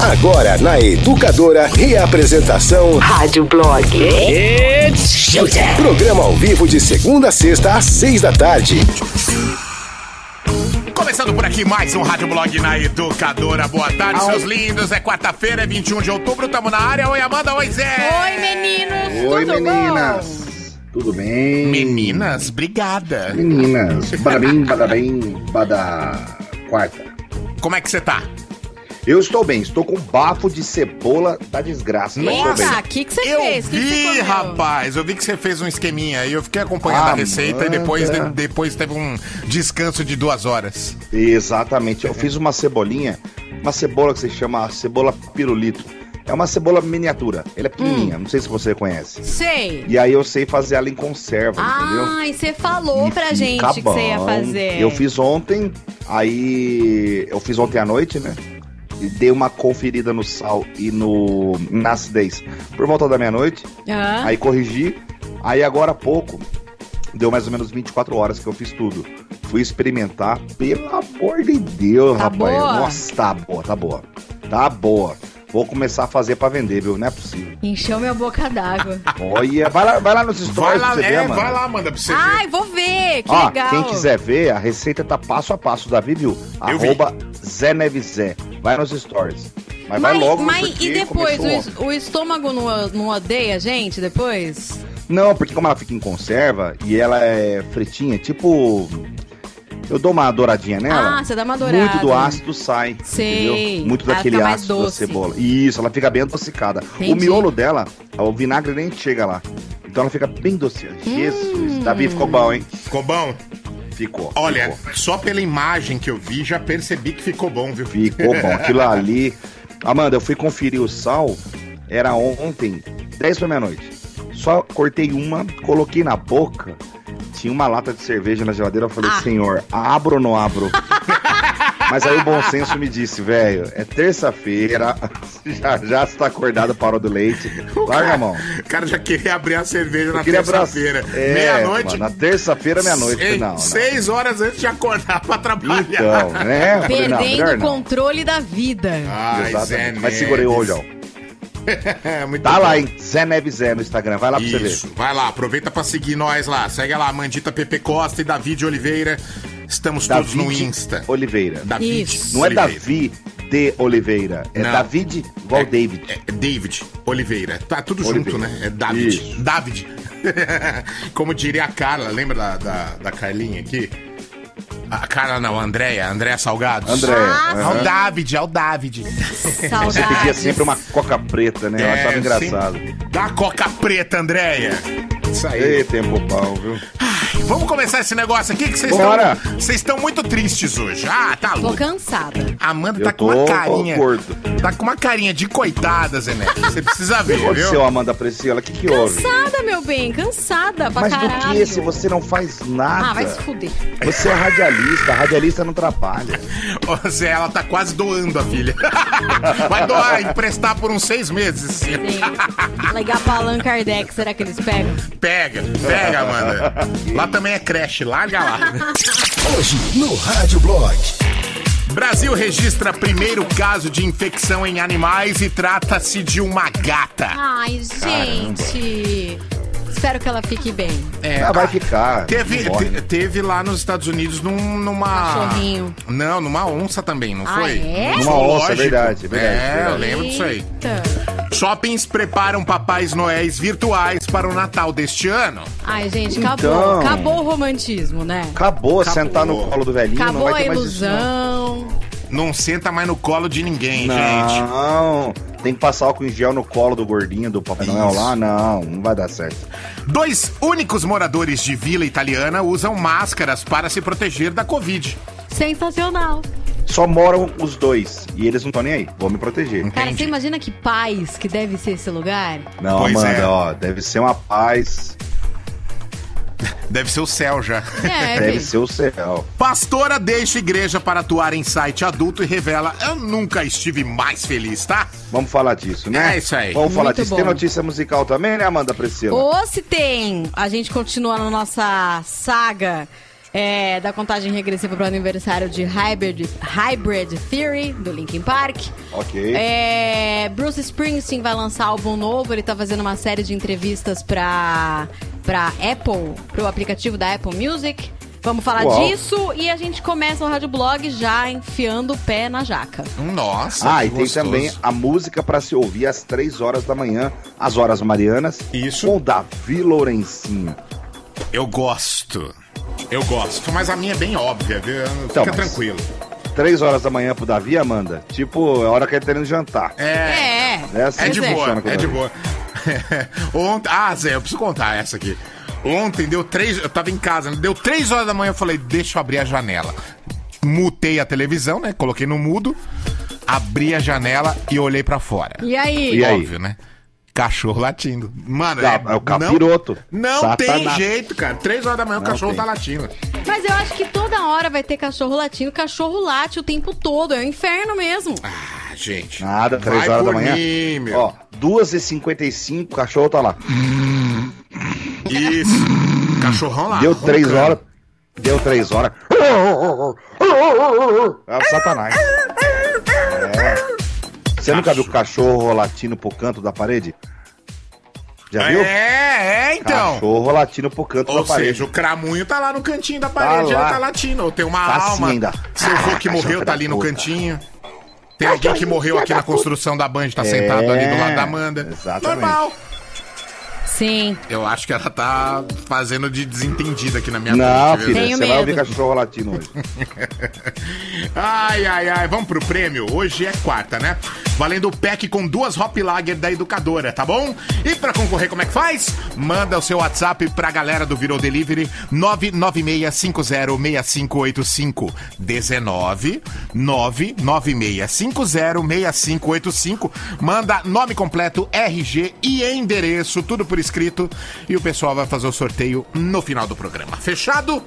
Agora na Educadora, reapresentação Rádio Blog. It's showtime. Programa ao vivo de segunda a sexta às seis da tarde. Começando por aqui mais um Rádio Blog na Educadora. Boa tarde, seus lindos. É quarta-feira, é 21 de outubro, tamo na área. Oi, Amanda, oi, Zé. Oi, meninos! Oi, tudo meninas! Tudo bem? Meninas, obrigada. Meninas, badabim, badabim, bada... Quarta. Como é que você tá? Eu estou bem, estou com bafo de cebola da desgraça, mas estou bem. Eita, o que que você Eu fez? Que que você vi, comeu? rapaz. Eu vi que você fez um esqueminha e eu fiquei acompanhando a Ah, receita e depois, de- depois teve um descanso de duas horas. Exatamente, eu fiz uma cebolinha, uma cebola que se chama cebola pirulito. É uma cebola miniatura, ela é pequenininha, não sei se você conhece. Sei. E aí eu sei fazer ela em conserva, entendeu? Ah, e você falou E pra gente que você ia fazer. Eu fiz ontem, aí eu fiz ontem à noite, né? E dei uma conferida no sal e no na acidez por volta da meia-noite. Hã? Aí corrigi. Aí agora há pouco, deu mais ou menos 24 horas que eu fiz tudo. Fui experimentar, pelo amor de Deus, Tá rapaz. boa? Nossa, tá boa, tá boa. Tá boa. Vou começar a fazer pra vender, viu? Não é possível. Encheu minha boca d'água. Olha, vai lá, vai lá nos stories Vai lá, pra você ver, é, mano. vai lá, manda pra você ver. Ai, vou ver, que Ó, legal. quem quiser ver, a receita tá passo a passo. Davi viu? Eu vi. Arroba Zé Nevezé. Vai nos stories. Mas, vai Mas, logo, mas porque e depois, o, o estômago não, não odeia a gente depois? Não, porque como ela fica em conserva e ela é fritinha, tipo... Eu dou uma douradinha nela. Ah, você dá uma dourada. Muito do ácido sai, Sei. entendeu? Muito Ela daquele fica mais ácido da doce. cebola. Isso, ela fica bem adocicada. Entendi. O miolo dela, o vinagre nem chega lá. Então ela fica bem doce. Jesus, Hum. Davi ficou bom, hein? Ficou bom? Ficou. Olha, ficou. só pela imagem que eu vi, já percebi que ficou bom, viu? Ficou bom. Aquilo ali. Amanda, eu fui conferir o sal. Era ontem, 10 pra meia-noite. Só cortei uma, coloquei na boca. Tinha uma lata de cerveja na geladeira. Eu falei, Ah. senhor, abro ou não abro? Mas aí o bom senso me disse, velho, é terça-feira, já, já está acordado para o do leite. Larga a mão. O cara já queria abrir a cerveja na Eu terça-feira. É, Meia-noite. Na terça-feira, meia-noite. Não, não. Seis horas antes de acordar pra trabalhar. Então, né? Perdendo o controle da vida. Ai, Exatamente. Zé Mas segurei o olhão. Muito Tá bom. lá, hein? Zé Neves Zé no Instagram. Vai lá pra você ver. Isso, vai lá, aproveita pra seguir nós lá. Segue lá, Mandita Pepe Costa e David Oliveira. Estamos todos no David Insta. Oliveira. David Isso. Não é. Davi de Oliveira. É Não. David igual É, David. É David Oliveira. Tá tudo Oliveira. junto, né? É David. Isso. David. Como diria a Carla, lembra da, da, da Carlinha aqui? A Carla não, a Andréia, Andréia Salgado. André. Ah, É o aham. David, é o David. Você pedia sempre uma coca preta, né? Eu É, achava engraçado. sim. Dá coca preta, Andréia. Isso aí. Ei, tempo bom, viu? Vamos começar esse negócio aqui que vocês Bora. estão. Vocês estão muito tristes hoje. Ah, tá Tô louco. cansada. A Amanda Eu tá com uma tô carinha. gordo. Tá com uma carinha de coitada, Zé Neto. Você precisa ver, viu? Amanda Priscila? O que, que houve? Cansada, meu bem, cansada pra Mas caralho. do que se você não faz nada? Ah, vai se fuder. Você é radialista, radialista não trabalha. Ô, Zé, ela tá quase doando a filha. Vai doar, emprestar por uns seis meses. Sim. Ligar pra Allan Kardec, será que eles pegam? Pega, pega, Amanda. Lá também é creche, larga lá. Hoje no Rádio Blog. Brasil registra primeiro caso de infecção em animais e trata-se de uma gata. Ai, gente. Espero que ela fique bem. É, Ah, vai ficar. Teve, não te- teve lá nos Estados Unidos num- numa. Cachorrinho. Não, numa onça também, não Ah, foi? é? Num Numa onça, é verdade, é verdade, É, verdade. eu lembro disso aí. Eita. Shoppings preparam papais noéis virtuais para o Natal deste ano. Ai, gente, acabou. Então. Acabou o romantismo, né? Acabou, Acabou. sentar no colo do velhinho, não Acabou vai a ter mais isso. Não. ilusão. Não senta mais no colo de ninguém, gente. Não, tem que passar álcool em gel no colo do gordinho do Papai Noel lá. Não, não vai dar certo. Dois únicos moradores de vila italiana usam máscaras para se proteger da Covid. Sensacional. Só moram os dois e eles não estão nem aí. Vou me proteger. Cara, Entendi. você imagina que paz que deve ser esse lugar? Não, Pois Amanda, é. ó, deve ser uma paz, Deve ser o céu já. É, deve ser o céu. Pastora deixa igreja para atuar em site adulto e revela: Eu nunca estive mais feliz, tá? Vamos falar disso, né? É isso aí. Vamos falar Muito disso. Tem bom. notícia musical também, né, Amanda Priscila? Ou se tem, a gente continua na nossa saga é, da contagem regressiva para o aniversário de Hybrid, Hybrid Theory, do Linkin Park. Ok. É, Bruce Springsteen vai lançar álbum novo, ele tá fazendo uma série de entrevistas pra, pra Apple, pro aplicativo da Apple Music. Vamos falar Uau. disso e a gente começa o Rádio Blog já enfiando o pé na jaca. Nossa, Ah, que e tem gostoso. também a música pra se ouvir às 3 horas da manhã, às horas marianas. Isso. Com Davi Lourencinho. Eu gosto. Eu gosto, mas a minha é bem óbvia, viu? Então, Fica mas- tranquilo. 3 horas da manhã pro Davi, Amanda? Tipo, é a hora que ele tá indo jantar. É, É, É assim é de boa, o é de boa. Ontem, ah, Zé, eu preciso contar essa aqui. Ontem deu três, eu tava em casa, né? deu três horas da manhã, eu falei, deixa eu abrir a janela. Mutei a televisão, né? Coloquei no mudo, abri a janela e olhei pra fora. E aí? E aí? Óbvio, né? Cachorro latindo. Mano, Ca- é o capiroto. Não, não tem jeito, cara. Três horas da manhã o Não cachorro tem. tá latindo. Mas eu acho que toda hora vai ter cachorro latindo. Cachorro late o tempo todo. É o inferno mesmo. Ah, gente. Nada, 3 Vai horas da manhã. mim, meu. Ó, 2h55, o cachorro tá lá. Isso. Cachorrão lá. Deu 3 roncando. horas. Deu 3 horas. É o Satanás. É. Você nunca viu cachorro latindo pro canto da parede? Já viu? É, é, então. Cachorro latindo pro canto Ou da parede. seja, o cramunho tá lá no cantinho da parede, lá. ele tá latindo. Ou tem uma Tá alma. assim ainda. Seu avô que morreu cachorro tá ali no puta. cantinho. Tem alguém que morreu aqui na construção da Band, tá É, sentado ali do lado da Amanda. exatamente. Normal. Sim. Eu acho que ela tá fazendo de desentendida aqui na minha Não, frente, viu? filha, você vai ouvir cachorro latindo hoje. Ai, ai, ai, vamos pro prêmio. Hoje é quarta, né? Valendo o pack com duas Hop Lager da educadora, tá bom? E pra concorrer, como é que faz? Manda o seu WhatsApp pra galera do Virou Delivery 996506585 19 996506585 Manda nome completo, RG e endereço, tudo por escrito. E o pessoal vai fazer o sorteio no final do programa. Fechado?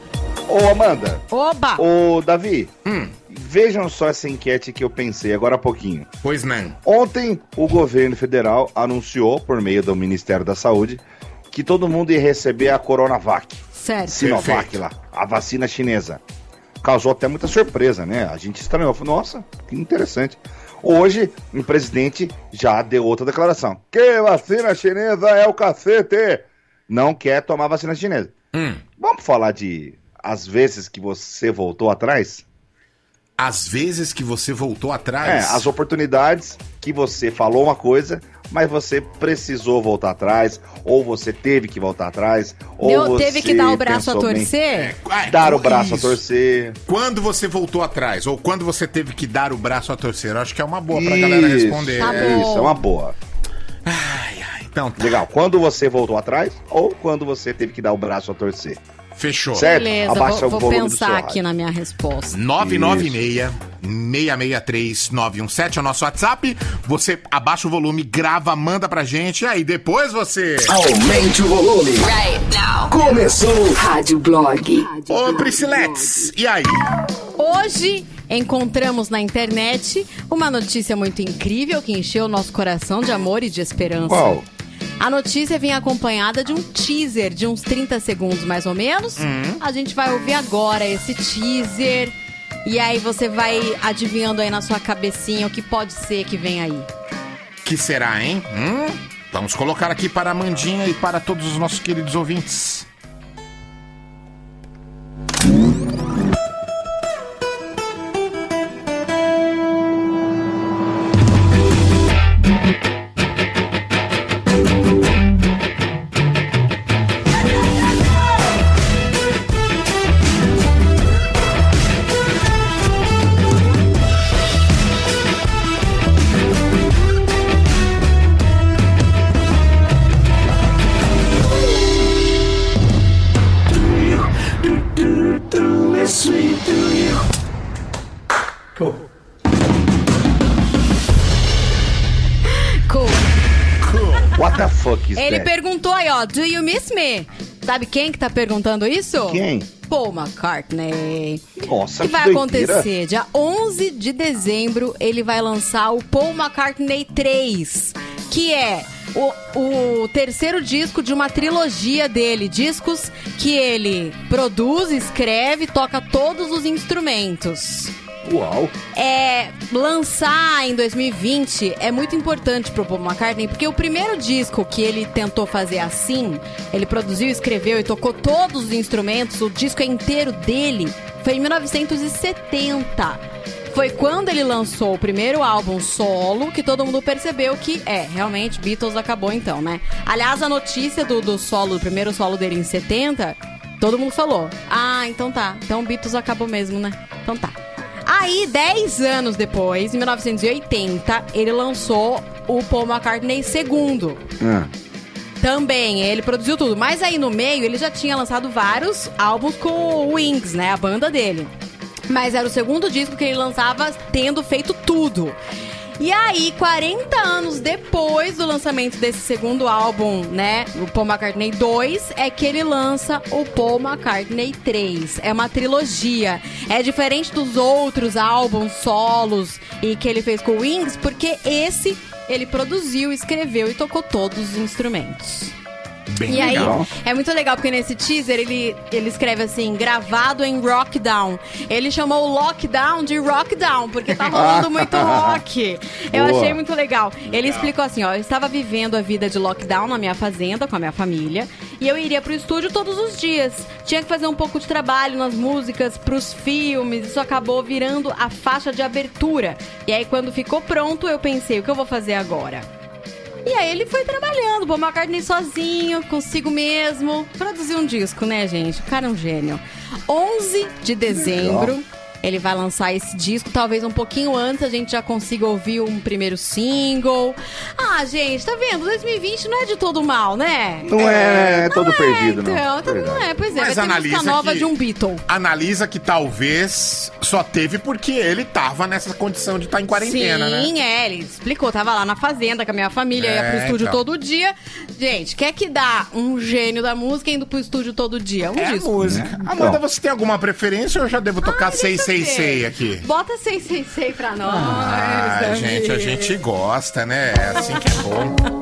Ô, Amanda. Oba! Ô, Davi. Hum. Vejam só essa enquete que eu pensei agora há pouquinho. Pois não. Ontem, o governo federal anunciou, por meio do Ministério da Saúde, que todo mundo ia receber a Coronavac, Certo. Sinovac Perfeito. lá, a vacina chinesa. Causou até muita surpresa, né? A gente estranhou, nossa, que interessante. Hoje, o presidente já deu outra declaração. Que vacina chinesa é o cacete! Não quer tomar vacina chinesa. Hum. Vamos falar de as vezes que você voltou atrás? As vezes que você voltou É, atrás. as oportunidades que você falou uma coisa, mas você precisou voltar atrás, ou você teve que voltar atrás, ou Deu- você teve que dar o braço a torcer? Ah, Dar o braço a isso. torcer. Quando você voltou atrás, ou quando você teve que dar o braço a torcer, eu acho que é uma boa pra galera Isso, responder. Tá É. Isso, é uma boa. Ai, ai, então tá. Legal. Quando você voltou atrás, ou quando você teve que dar o braço a torcer. Fechou. Certo? Beleza, Abaixa vou, o vou pensar aqui na minha resposta. 996 663 917 é o nosso WhatsApp. Você abaixa o volume, grava, manda pra gente. E aí depois você. Aumente o volume. Right now. Começou. Rádio Blog. Ô, Prisciletes, e aí? Hoje encontramos na internet uma notícia muito incrível que encheu o nosso coração de amor e de esperança. Qual? A notícia vem acompanhada de um teaser de uns 30 segundos mais ou menos. A gente vai ouvir agora esse teaser. E aí você vai adivinhando aí na sua cabecinha o que pode ser que vem aí. Que será, hein? Hum? Vamos colocar aqui para a Mandinha e para todos os nossos queridos ouvintes. Do you miss me? Sabe quem que tá perguntando isso? Quem? Paul McCartney. Nossa, O que vai doideira. acontecer? Dia 11 de dezembro, ele vai lançar o Paul McCartney 3, que é o, o terceiro disco de uma trilogia dele. Discos que ele produz, escreve, toca todos os instrumentos. Uau. É, lançar em 2020 é muito importante pro Paul McCartney, porque o primeiro disco que ele tentou fazer assim, ele produziu, escreveu e tocou todos os instrumentos, o disco inteiro dele, foi em 1970. Foi quando ele lançou o primeiro álbum solo que todo mundo percebeu que é, realmente, Beatles acabou então, né? Aliás, a notícia do, do solo, do primeiro solo dele em 70, todo mundo falou: Ah, então tá, então Beatles acabou mesmo, né? Então tá. Aí, 10 anos depois, em 1980, ele lançou o Paul McCartney II. Ah, Também, ele produziu tudo. Mas aí no meio, ele já tinha lançado vários álbuns com o Wings, né? A banda dele. Mas era o segundo disco que ele lançava tendo feito tudo. E aí, 40 anos depois do lançamento desse segundo álbum, né, o Paul McCartney 2, é que ele lança o Paul McCartney 3. É uma trilogia. É diferente dos outros álbuns solos e que ele fez com o Wings, porque esse ele produziu, escreveu e tocou todos os instrumentos. Bem E aí, legal. é muito legal porque nesse teaser ele, ele escreve assim, gravado em Rockdown. Ele chamou o Lockdown de Rockdown, porque tá rolando muito rock. Eu Boa. achei muito legal. Ele explicou assim, ó, eu estava vivendo a vida de lockdown na minha fazenda com a minha família, e eu iria pro estúdio todos os dias. Tinha que fazer um pouco de trabalho nas músicas, pros filmes, isso acabou virando a faixa de abertura. E aí quando ficou pronto, eu pensei, o que eu vou fazer agora? E aí ele foi trabalhando, Paul McCartney sozinho, consigo mesmo. Produziu um disco, né, gente? O cara é um gênio. 11 de dezembro, ele vai lançar esse disco. Talvez um pouquinho antes a gente já consiga ouvir um primeiro single. Ah, gente, tá vendo? 2020 não é de todo mal, né? Não é, todo Não é, perdido, não. então, então não Verdade. é, pois é. Mas vai analisa música nova que- de um Beatle. Analisa que talvez só teve porque ele tava nessa condição de estar em quarentena, né? Sim, é, ele explicou, tava lá na fazenda com a minha família, ia pro É, estúdio então. todo dia. Gente, quer que dá um gênio da música indo pro estúdio todo dia? Um É a disco. música. Né? Amanda, Então. você tem alguma preferência ou eu já devo tocar eu 666 ver. aqui? Bota 666 pra nós. Ah, gente, a gente gosta, né? É assim que é bom.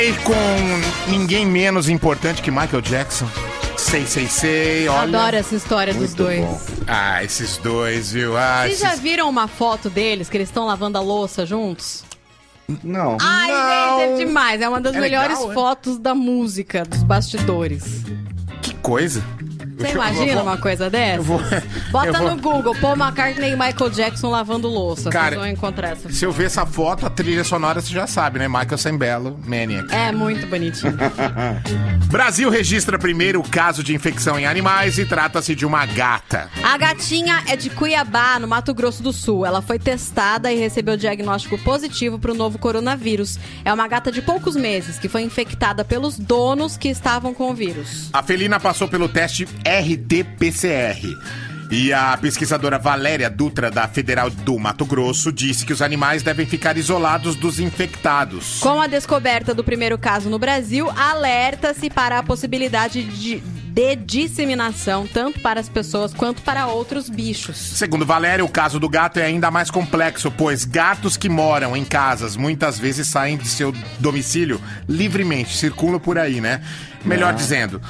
McCartney com ninguém menos importante que Michael Jackson. Sei, sei, sei, olha. Adoro essa história dos Muito dois. bom. Ah, esses dois, viu? Ah, Vocês já esses... viram uma foto deles que eles estão lavando a louça juntos? Não. Ai, Não. gente, é demais. É uma das É melhores legal, é? fotos da música, dos bastidores. Que coisa. Você imagina vou- uma coisa dessa? Eu vou... Bota vou- no Google, Paul McCartney e Michael Jackson lavando louça. Cara, Vocês vão encontrar essa Se eu ver essa foto, a trilha sonora você já sabe, né? Michael Sembello, Maniac. É muito bonitinho. Brasil registra primeiro caso de infecção em animais e trata-se de uma gata. A gatinha é de Cuiabá, no Mato Grosso do Sul. Ela foi testada e recebeu diagnóstico positivo para o novo coronavírus. É uma gata de poucos meses que foi infectada pelos donos que estavam com o vírus. A felina passou pelo teste RT-PCR. E a pesquisadora Valéria Dutra, da Federal do Mato Grosso, disse que os animais devem ficar isolados dos infectados. Com a descoberta do primeiro caso no Brasil, alerta-se para a possibilidade de, de disseminação tanto para as pessoas quanto para outros bichos. Segundo Valéria, o caso do gato é ainda mais complexo, pois gatos que moram em casas muitas vezes saem de seu domicílio livremente, circulam por aí, né? Melhor dizendo.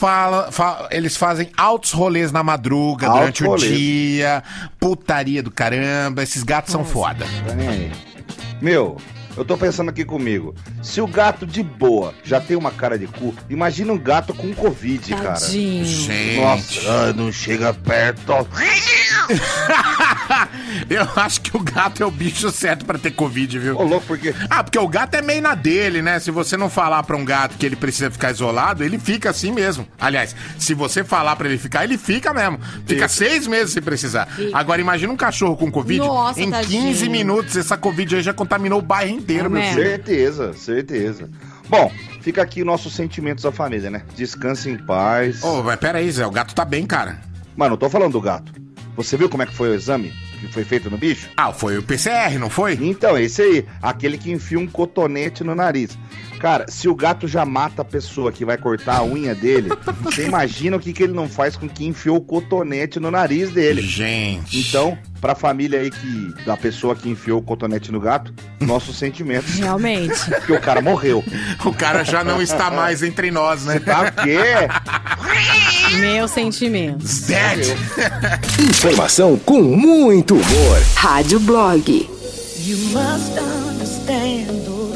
Fala, fa- eles fazem altos rolês na madruga, Altos durante o rolês. dia, putaria do caramba. Esses gatos são foda. Tá nem aí. Meu, eu tô pensando aqui comigo. Se o gato de boa já tem uma cara de cu, imagina um gato com Covid, cara. Tadinho. Gente. Nossa, não chega perto. Eu acho que o gato é o bicho certo pra ter Covid, viu? Ô, louco, porque. Ah, porque o gato é meio na dele, né? Se você não falar pra um gato que ele precisa ficar isolado, ele fica assim mesmo. Aliás, se você falar pra ele ficar, ele fica mesmo. Fica seis meses se precisar. Agora, imagina um cachorro com Covid. Nossa, em tadinho. 15 minutos, essa Covid aí já contaminou o bairro inteiro, É meu filho. Certeza, certeza. Bom, fica aqui nossos sentimentos à família, né? Descanse em paz. Ô, mas pera aí, Zé, o gato tá bem, cara. Mano, eu tô falando do gato. Você viu como é que foi o exame que foi feito no bicho? Ah, foi o PCR, não foi? Então, esse aí, aquele que enfia um cotonete no nariz. Cara, se o gato já mata a pessoa que vai cortar a unha dele, você imagina o que, que ele não faz com que enfiou o cotonete no nariz dele. Gente. Então, pra família aí que da pessoa que enfiou o cotonete no gato, nossos sentimentos, Realmente. porque o cara morreu. O cara já não está mais entre nós, né? Tá o quê? Meus sentimentos. Dead. Informação com muito humor. Rádio Blog. You must understand,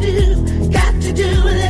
do? Got to do with it.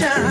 sunshine.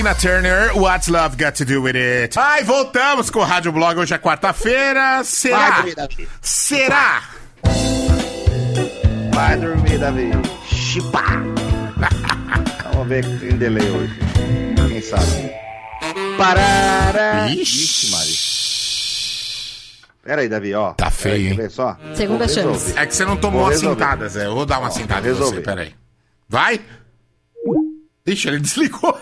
Tina Turner, What's Love Got to Do With It? Ai, voltamos com o Rádio Blog. Hoje é quarta-feira. Será? Vai, Davi. Será? Vai dormir, Davi. Chipa. Vamos ver quem tem delay hoje. Quem sabe? Parará. Ixi. Ixi, Mari. Pera aí, Davi, ó. Tá feio, aí, hein? só? Segunda chance. É que você não tomou Vou uma resolver. cintada, Zé. Eu vou dar uma Ó, cintada em você, peraí. Vai? Ixi, ele desligou.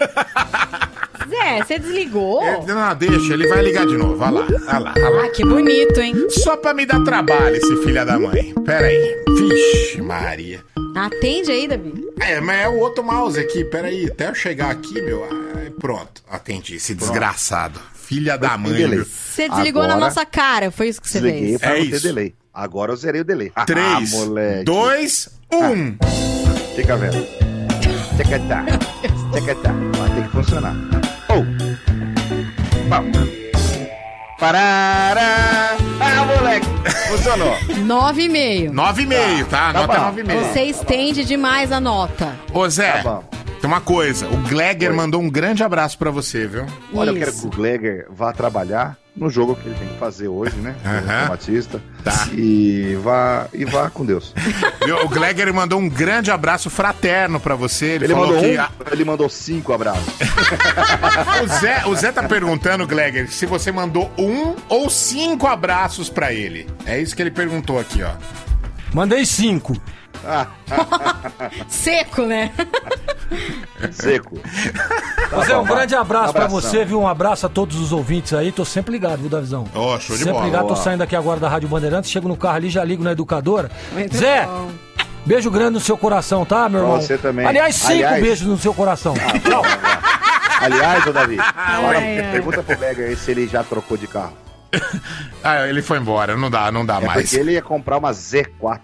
Zé, você desligou? Ele- não, deixa, ele vai ligar de novo. Vai lá, vai lá, vai lá. Ah, que bonito, hein? Só pra me dar trabalho, esse filho da mãe. Pera aí. Vixe, Maria. Atende aí, Davi. É, mas é o outro mouse aqui. Pera aí, até eu chegar aqui, meu. ai, pronto, atendi. Esse desgraçado. Filha da mãe? Você desligou na Agora- nossa cara, foi isso que você Desliguei fez. pra É não ter isso. delay. Agora eu zerei o delay. Ah, 3, moleque. 2, 1. Fica vendo. Tchacatá. Tchacatá. Vai ter que funcionar. Oh. Pau. Parará. Ah, moleque. Funcionou. Nove e meio. 9,5, tá? Tá Nota bom. 9,5. Você estende demais a nota. Ô, Zé, Tá bom. Tem uma coisa. O Glegger Oi. mandou um grande abraço pra você, viu? Olha, eu Isso. quero que o Gleger vá trabalhar no jogo que ele tem que fazer hoje, né? O Batista. Tá. E vá, e vá com Deus. O Glegger mandou um grande abraço fraterno pra você. Ele, Ele falou mandou que. um, ele mandou cinco abraços. O, Zé, o Zé tá perguntando, Glegger, se você mandou um ou cinco abraços pra ele. É isso que ele perguntou aqui, ó. Mandei cinco. Seco, né? Seco. Tá Mas é bom, um grande abraço pra Abração. você, viu? Um abraço a todos os ouvintes aí. Tô sempre ligado, viu, Davizão? Ó, show de sempre bola. ligado, tô saindo aqui agora da Rádio Bandeirantes, chego no carro ali, já ligo na educadora. Muito Zé, bom. beijo grande no seu coração, tá, meu irmão? você também. Aliás, cinco Aliás- beijos no seu coração. Tchau. Aliás, ô Davi, ai. pergunta pro Gleger aí se ele já trocou de carro. Ah, ele foi embora, não dá, não dá É mais. porque ele ia comprar uma Z4,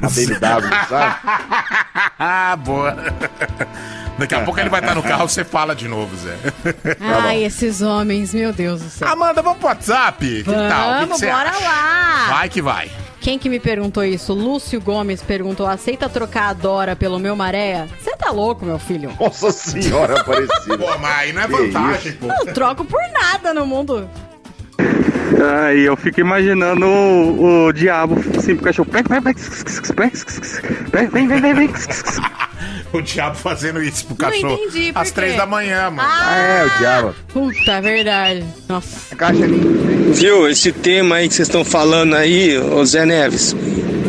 uma BMW, sabe? Ah, boa. Daqui a pouco ele vai estar no carro, você fala de novo, Zé. Ai, esses homens, meu Deus do céu. Amanda, vamos pro WhatsApp? Que tal? O que que Vamos, bora acha? lá. Vai que vai. Quem que me perguntou isso? Lúcio Gomes perguntou: aceita trocar a Dora pelo meu maré? Você tá louco, meu filho? Nossa senhora, Aparecida. Pô, mas aí não é Que vantagem, isso? pô. Não troco por nada no mundo. Aí eu fico imaginando o, o diabo assim pro cachorro. Vem, vem, vem, vem, vem, vem, vem. O diabo fazendo isso pro Não cachorro. entendi, por Às três da manhã, mano. Ah, é, o diabo. Puta, verdade. Nossa. A caixa ali. Viu, esse tema aí que vocês estão falando aí, ô Zé Neves,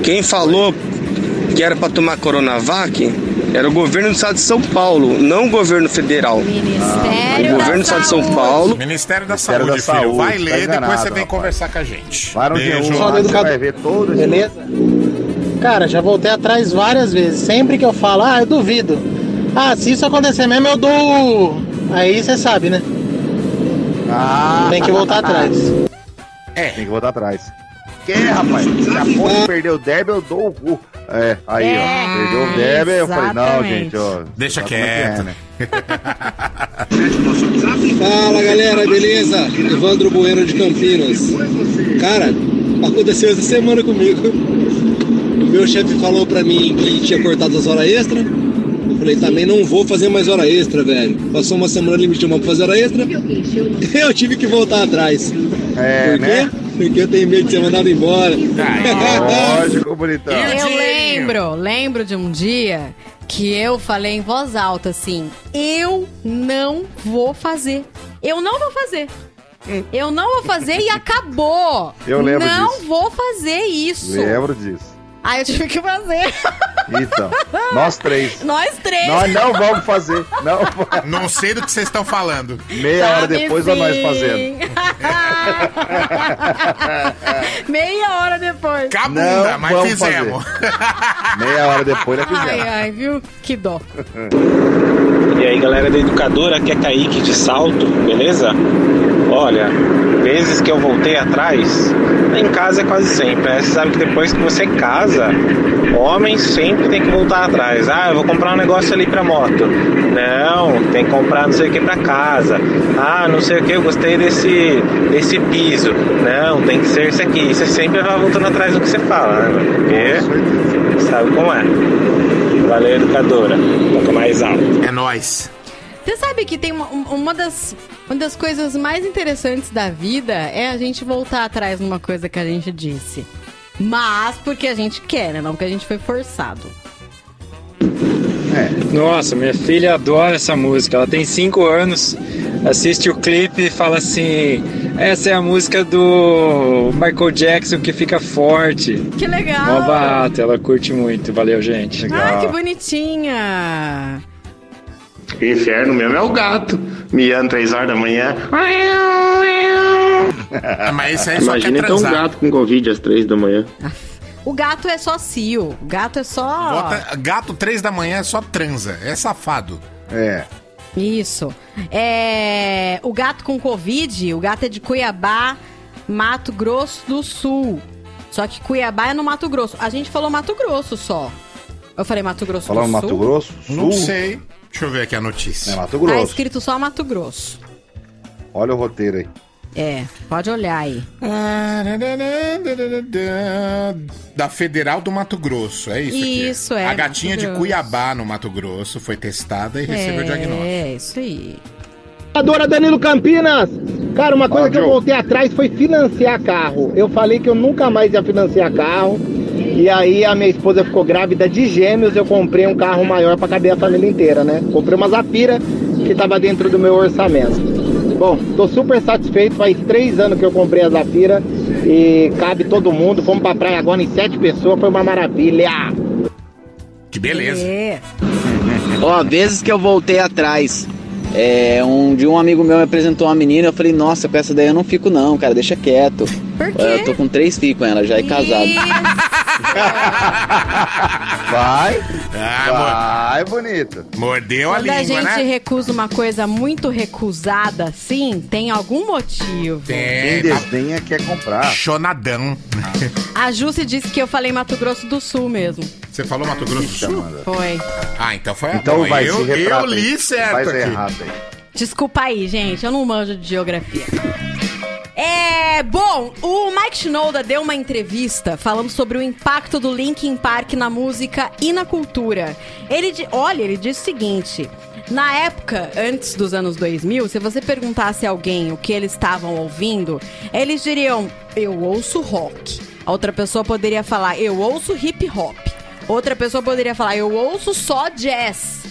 quem falou que era pra tomar Coronavac era o governo do estado de São Paulo, não o governo federal. Ministério o da governo do estado de São. Paulo. Ministério da Ministério Saúde, da filho. Saúde, Vai tá ler, depois enganado, você vem rapaz. conversar com a gente. No Beijo. G1 Só educador. vai ver todo esse... Beleza? Cara, já voltei atrás várias vezes. Sempre que eu falo, ah, eu duvido. Ah, se isso acontecer mesmo, eu dou. Aí você sabe, né? Ah, Tem que voltar atrás. tem que voltar atrás. Que, rapaz? Se a ponte perdeu o derby, eu dou o cu. É, aí, É, ó. Perdeu o derby, eu falei, não, gente, ó. Deixa é que quieto. é, né? Fala galera, beleza? Evandro Bueno de Campinas. Cara, aconteceu essa semana comigo. O meu chefe falou pra mim que tinha cortado as horas extra. Eu falei, também não vou fazer mais hora extra, velho. Passou uma semana ele me chamou pra fazer hora extra. Eu tive que voltar atrás. É, Por quê? né? Porque eu tenho medo de ser mandado embora. Lógico, bonitão. Eu lembro, lembro de um dia que eu falei em voz alta assim: eu não vou fazer. Eu não vou fazer. Eu não vou fazer e acabou. Eu lembro Não disso. vou fazer isso. Lembro disso. Aí eu tive que fazer. Então, nós três. Nós três. Nós não vamos fazer. Não, Não sei do que vocês estão falando. meia hora Sabe depois ou nós sim. fazendo. Meia hora depois. Cabunda, Não mas fizemos. Meia hora depois nós Ai, fizemos. ai, viu? Que dó. E aí, galera da educadora, aqui é Kaique de Salto, beleza? Olha, vezes que eu voltei atrás, em casa é quase sempre. Né? Você sabe que depois que você casa, homem sempre tem que voltar atrás. Ah, eu vou comprar um negócio ali pra moto. Não, tem que comprar não sei o que pra casa. Ah, não sei o que, eu gostei desse, desse piso. Não, tem que ser isso aqui. Você sempre vai voltando atrás do que você fala, né? Porque sabe como é. Valeu, educadora. Toca mais alto. É nóis. Você sabe que tem uma, um- uma, das, uma das coisas mais interessantes da vida é a gente voltar atrás numa coisa que a gente disse. Mas porque a gente quer, né? Não porque a gente foi forçado. Nossa, minha filha adora essa música. Ela tem 5 anos, assiste o clipe e fala assim: essa é a música do Michael Jackson que fica forte. Que legal! Mó barato, ela curte muito. Valeu, gente. Ah, que bonitinha! Inferno mesmo é o gato. Miando 3 horas da manhã. Mas esse aí só Imagina quer então um gato com Covid às 3 da manhã. O gato é só cio. O gato é só. Bota- gato 3 da manhã é só transa. É safado. É. Isso. É, o gato com Covid, o gato é de Cuiabá, Mato Grosso do Sul. Só que Cuiabá é no Mato Grosso. A gente falou Mato Grosso só. Eu falei Mato Grosso Falando do Mato Sul. Grosso? Não Sul? sei. Deixa eu ver aqui a notícia. É Mato Tá Grosso. escrito só Mato Grosso. Olha o roteiro aí. É, pode olhar aí. Da Federal do Mato Grosso, é isso aqui. Isso, é, A gatinha Mato de Grosso. Cuiabá, no Mato Grosso, foi testada e recebeu o diagnóstico. É, isso aí. Adora Danilo Campinas. Cara, uma coisa que eu voltei atrás foi financiar carro. Eu falei que eu nunca mais ia financiar carro. E aí a minha esposa ficou grávida de gêmeos, eu comprei um carro maior para caber a família inteira, né? Comprei uma Zafira que tava dentro do meu orçamento. Bom, tô super satisfeito, faz três anos que eu comprei a Zafira e cabe todo mundo. Fomos pra praia agora em sete pessoas, foi uma maravilha. Que beleza. É. Ó, vezes que eu voltei atrás. É, um de um amigo meu me apresentou uma menina, eu falei, nossa, com essa daí eu não fico não, cara, deixa quieto. Por quê? Eu tô com três filhos com ela já e casado. Vai. Ah, Vai, bonito. Mordeu a Quando a língua, gente né? recusa uma coisa muito recusada assim, tem algum motivo. Quem Tem, tá desdenha quer comprar. chonadão. A Jussi disse que eu falei Mato Grosso do Sul mesmo. Você falou Mato Grosso do Sul? Foi. Ah, então foi Então bom. vai, eu, eu li certo aqui. errado aí. Desculpa aí, gente, eu não manjo de geografia. É, bom, o Mike Shinoda deu uma entrevista falando sobre o impacto do Linkin Park na música e na cultura. Ele, olha, ele disse o seguinte: na época, antes dos anos 2000, se você perguntasse a alguém o que eles estavam ouvindo, eles diriam: "Eu ouço rock". A outra pessoa poderia falar: "Eu ouço hip hop". Outra pessoa poderia falar: "Eu ouço só jazz".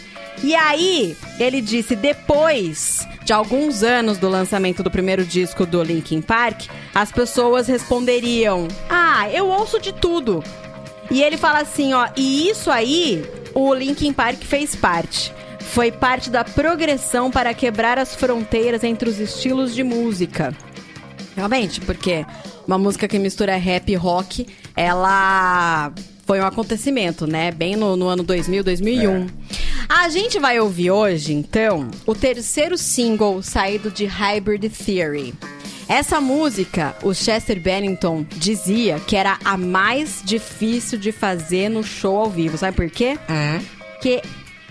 E aí, ele disse, depois de alguns anos do lançamento do primeiro disco do Linkin Park, as pessoas responderiam: Ah, eu ouço de tudo. E ele fala assim, ó, e isso aí o Linkin Park fez parte. Foi parte da progressão para quebrar as fronteiras entre os estilos de música. Realmente, porque uma música que mistura rap e rock, ela foi um acontecimento, né? Bem no, no ano 2000, 2001. A gente vai ouvir hoje, então, o terceiro single saído de Hybrid Theory. Essa música, o Chester Bennington dizia que era a mais difícil de fazer no show ao vivo. Sabe por quê? Que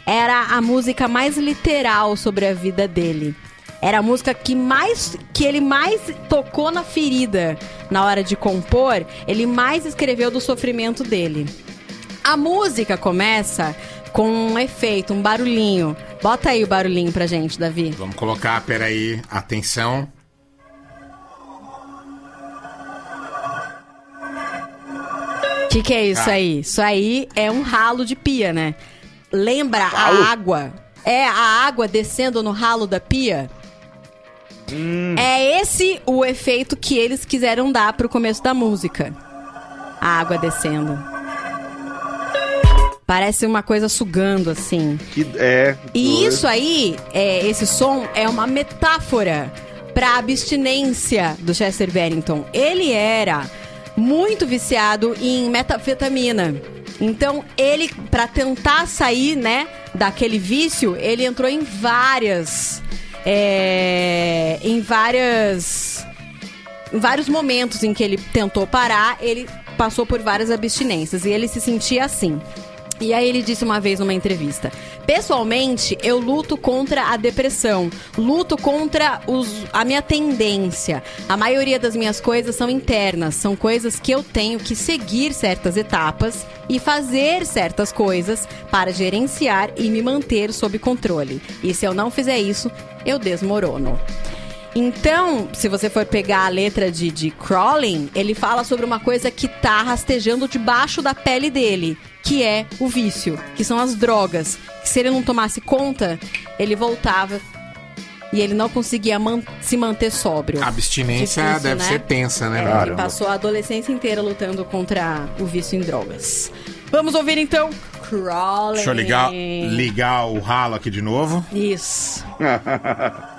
era a música mais literal sobre a vida dele. Era a música que mais que ele mais tocou na ferida na hora de compor, ele mais escreveu do sofrimento dele. A música começa com um efeito, um barulhinho. Bota aí o barulhinho pra gente, Davi. Vamos colocar, peraí, atenção. O que, que é isso Ah. aí? Isso aí é um ralo de pia, né? Lembra a água? É a água descendo no ralo da pia? Hum. É esse o efeito que eles quiseram dar pro começo da música. A água descendo. Parece uma coisa sugando assim. Que é. E isso aí, é, esse som é uma metáfora para abstinência do Chester Bennington. Ele era muito viciado em metafetamina. Então, ele para tentar sair, né, daquele vício, ele entrou em várias é, em várias em vários momentos em que ele tentou parar, ele passou por várias abstinências e ele se sentia assim. E aí ele disse uma vez numa entrevista: Pessoalmente, eu luto contra a depressão, luto contra os- a minha tendência. A maioria das minhas coisas são internas, são coisas que eu tenho que seguir certas etapas e fazer certas coisas para gerenciar e me manter sob controle. E se eu não fizer isso, eu desmorono. Então, se você for pegar a letra de, de Crawling, ele fala sobre uma coisa que tá rastejando debaixo da pele dele, que é o vício, que são as drogas. Que se ele não tomasse conta, ele voltava e ele não conseguia man- se manter sóbrio. A abstinência Difícil, deve né? ser tensa, né? É, ele passou a adolescência inteira lutando contra o vício em drogas. Vamos ouvir então Crawling. Deixa eu ligar, ligar o ralo aqui de novo. Isso.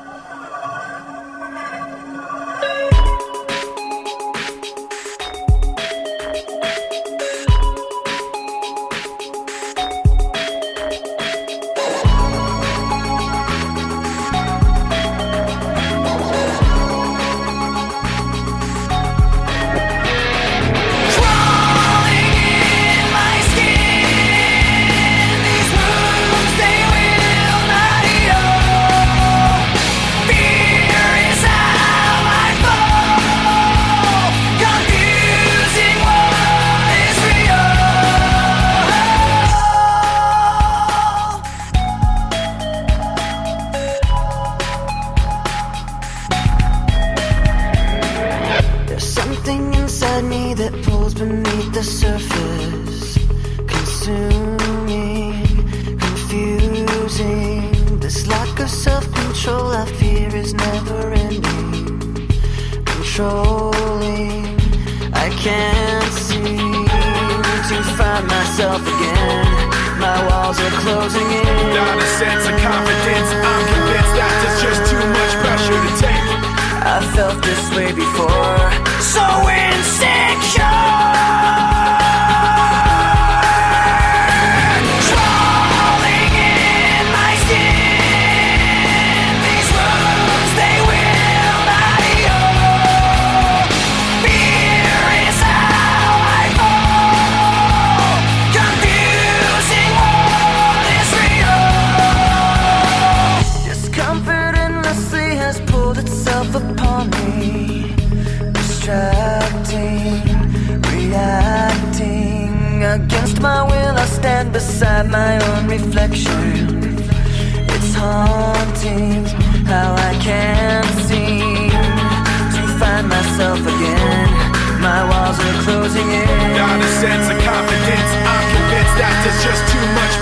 a sense of confidence. I'm convinced that there's just too much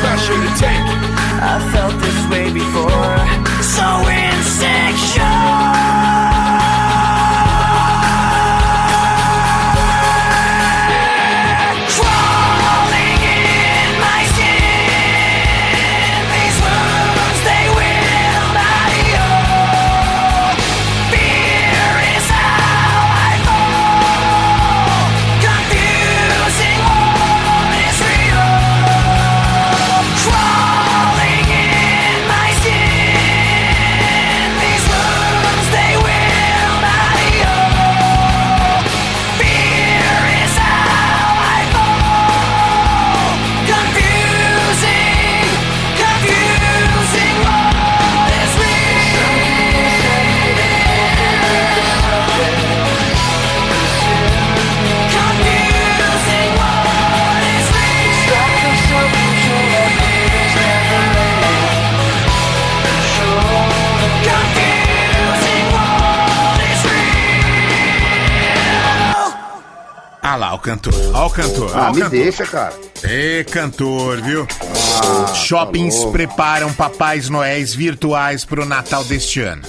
cantor. Ó o cantor. Ah, ó me cantor. deixa, cara. Ê, cantor, viu? tá Shoppings louco. preparam papais noéis virtuais pro Natal deste ano.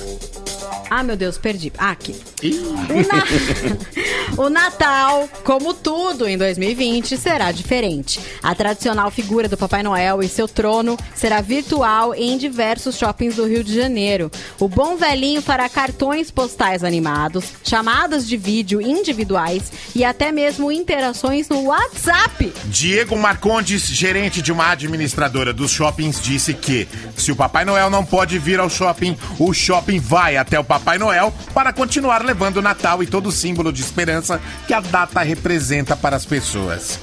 Ah, meu Deus, perdi. Ah, aqui. Na- o Natal, como tudo em 2020, será diferente. A tradicional figura do Papai Noel e seu trono será virtual em diversos shoppings do Rio de Janeiro. O bom velhinho fará cartões postais animados, chamadas de vídeo individuais e até mesmo interações no WhatsApp. Diego Marcondes, gerente de uma administradora dos shoppings, disse que se o Papai Noel não pode vir ao shopping, o shopping vai até o Papai Noel para continuar levando o Natal e todo o símbolo de esperança que a data representa para as pessoas.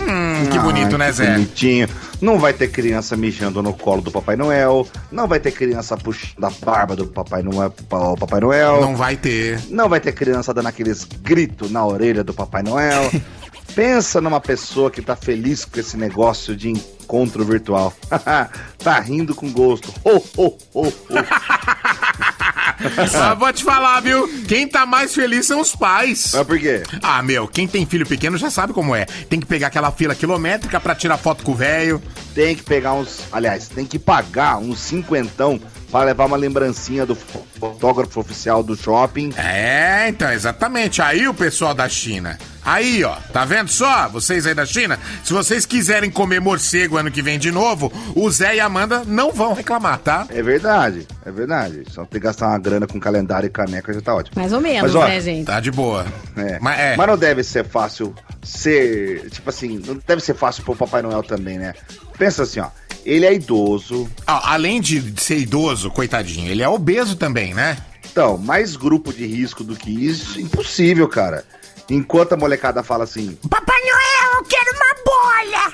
Hum, que Ai, bonito, né, que Zé? Bonitinho. Não vai ter criança mijando no colo do Papai Noel. Não vai ter criança puxando a barba do Papai Noel. Papai Noel. Não vai ter. Não vai ter criança dando aqueles gritos na orelha do Papai Noel. Pensa numa pessoa que tá feliz com esse negócio de encontro virtual. tá rindo com gosto. Ho, ho, ho. Mas vou te falar, viu? Quem tá mais feliz são os pais. Mas por quê? Ah, meu, quem tem filho pequeno já sabe como é. Tem que pegar aquela fila quilométrica pra tirar foto com o velho. Tem que pegar uns. Aliás, tem que pagar uns cinquentão para levar uma lembrancinha do fotógrafo oficial do shopping. É, então, exatamente. Aí o pessoal da China. Aí, ó, tá vendo só? Vocês aí da China, se vocês quiserem comer morcego ano que vem de novo, o Zé e a Amanda não vão reclamar, tá? É verdade, é verdade. Só ter que gastar uma grana com calendário e caneca já tá ótimo. Mais ou menos, Mas, ó, né, gente? Tá de boa. É. Mas é. Mas não deve ser fácil ser. Tipo assim, não deve ser fácil pro Papai Noel também, né? Pensa assim, ó. Ele é idoso. Ah, além de ser idoso, coitadinho, ele é obeso também, né? Então, mais grupo de risco do que isso, impossível, cara. Enquanto a molecada fala assim, Papai Noel, eu quero uma bola!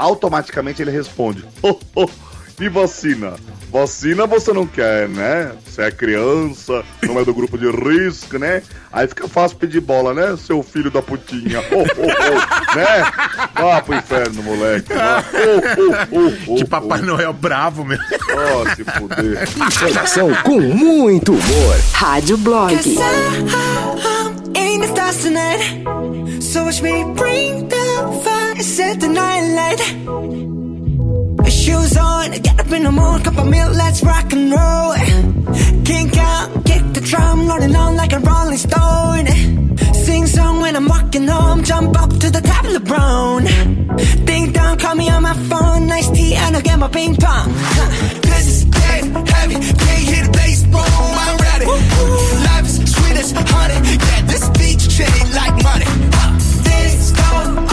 automaticamente ele responde: "Oh, oh, e vacina? Vacina você não quer, né? Você é criança, não é do grupo de risco, né? Aí fica fácil pedir bola, né? Seu filho da putinha. Oh, oh, oh, né? Vá pro inferno, moleque. Vá. Oh, oh, oh, oh, Que Papai Noel bravo, meu. Oh, se fuder. Informação com muito humor. Rádio Blog. So watch me bring the fire, set the night light. Shoes on, get up in the morning, cup of milk, let's rock and roll. Kink out, kick the drum, rolling on like a rolling stone. Sing song when I'm walking home, jump up to the top of the brown. Ding dong, call me on my phone, nice tea, and I'll get my ping pong. This is dead heavy, can't hear the bass, boom, I'm ready. Life is sweet as honey, yeah, this beach chain like money. This go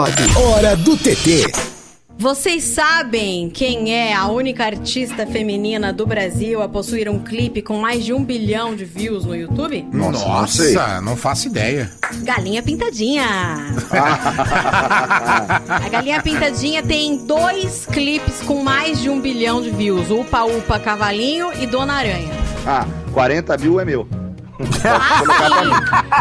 Hora do TT. Vocês sabem quem é a única artista feminina do Brasil a possuir um clipe com mais de um bilhão de views no YouTube? Nossa, não sei. não, faço ideia. Galinha Pintadinha. a Galinha Pintadinha tem dois clipes com mais de um bilhão de views: Upa Upa Cavalinho e Dona Aranha. Ah, 40 mil é meu.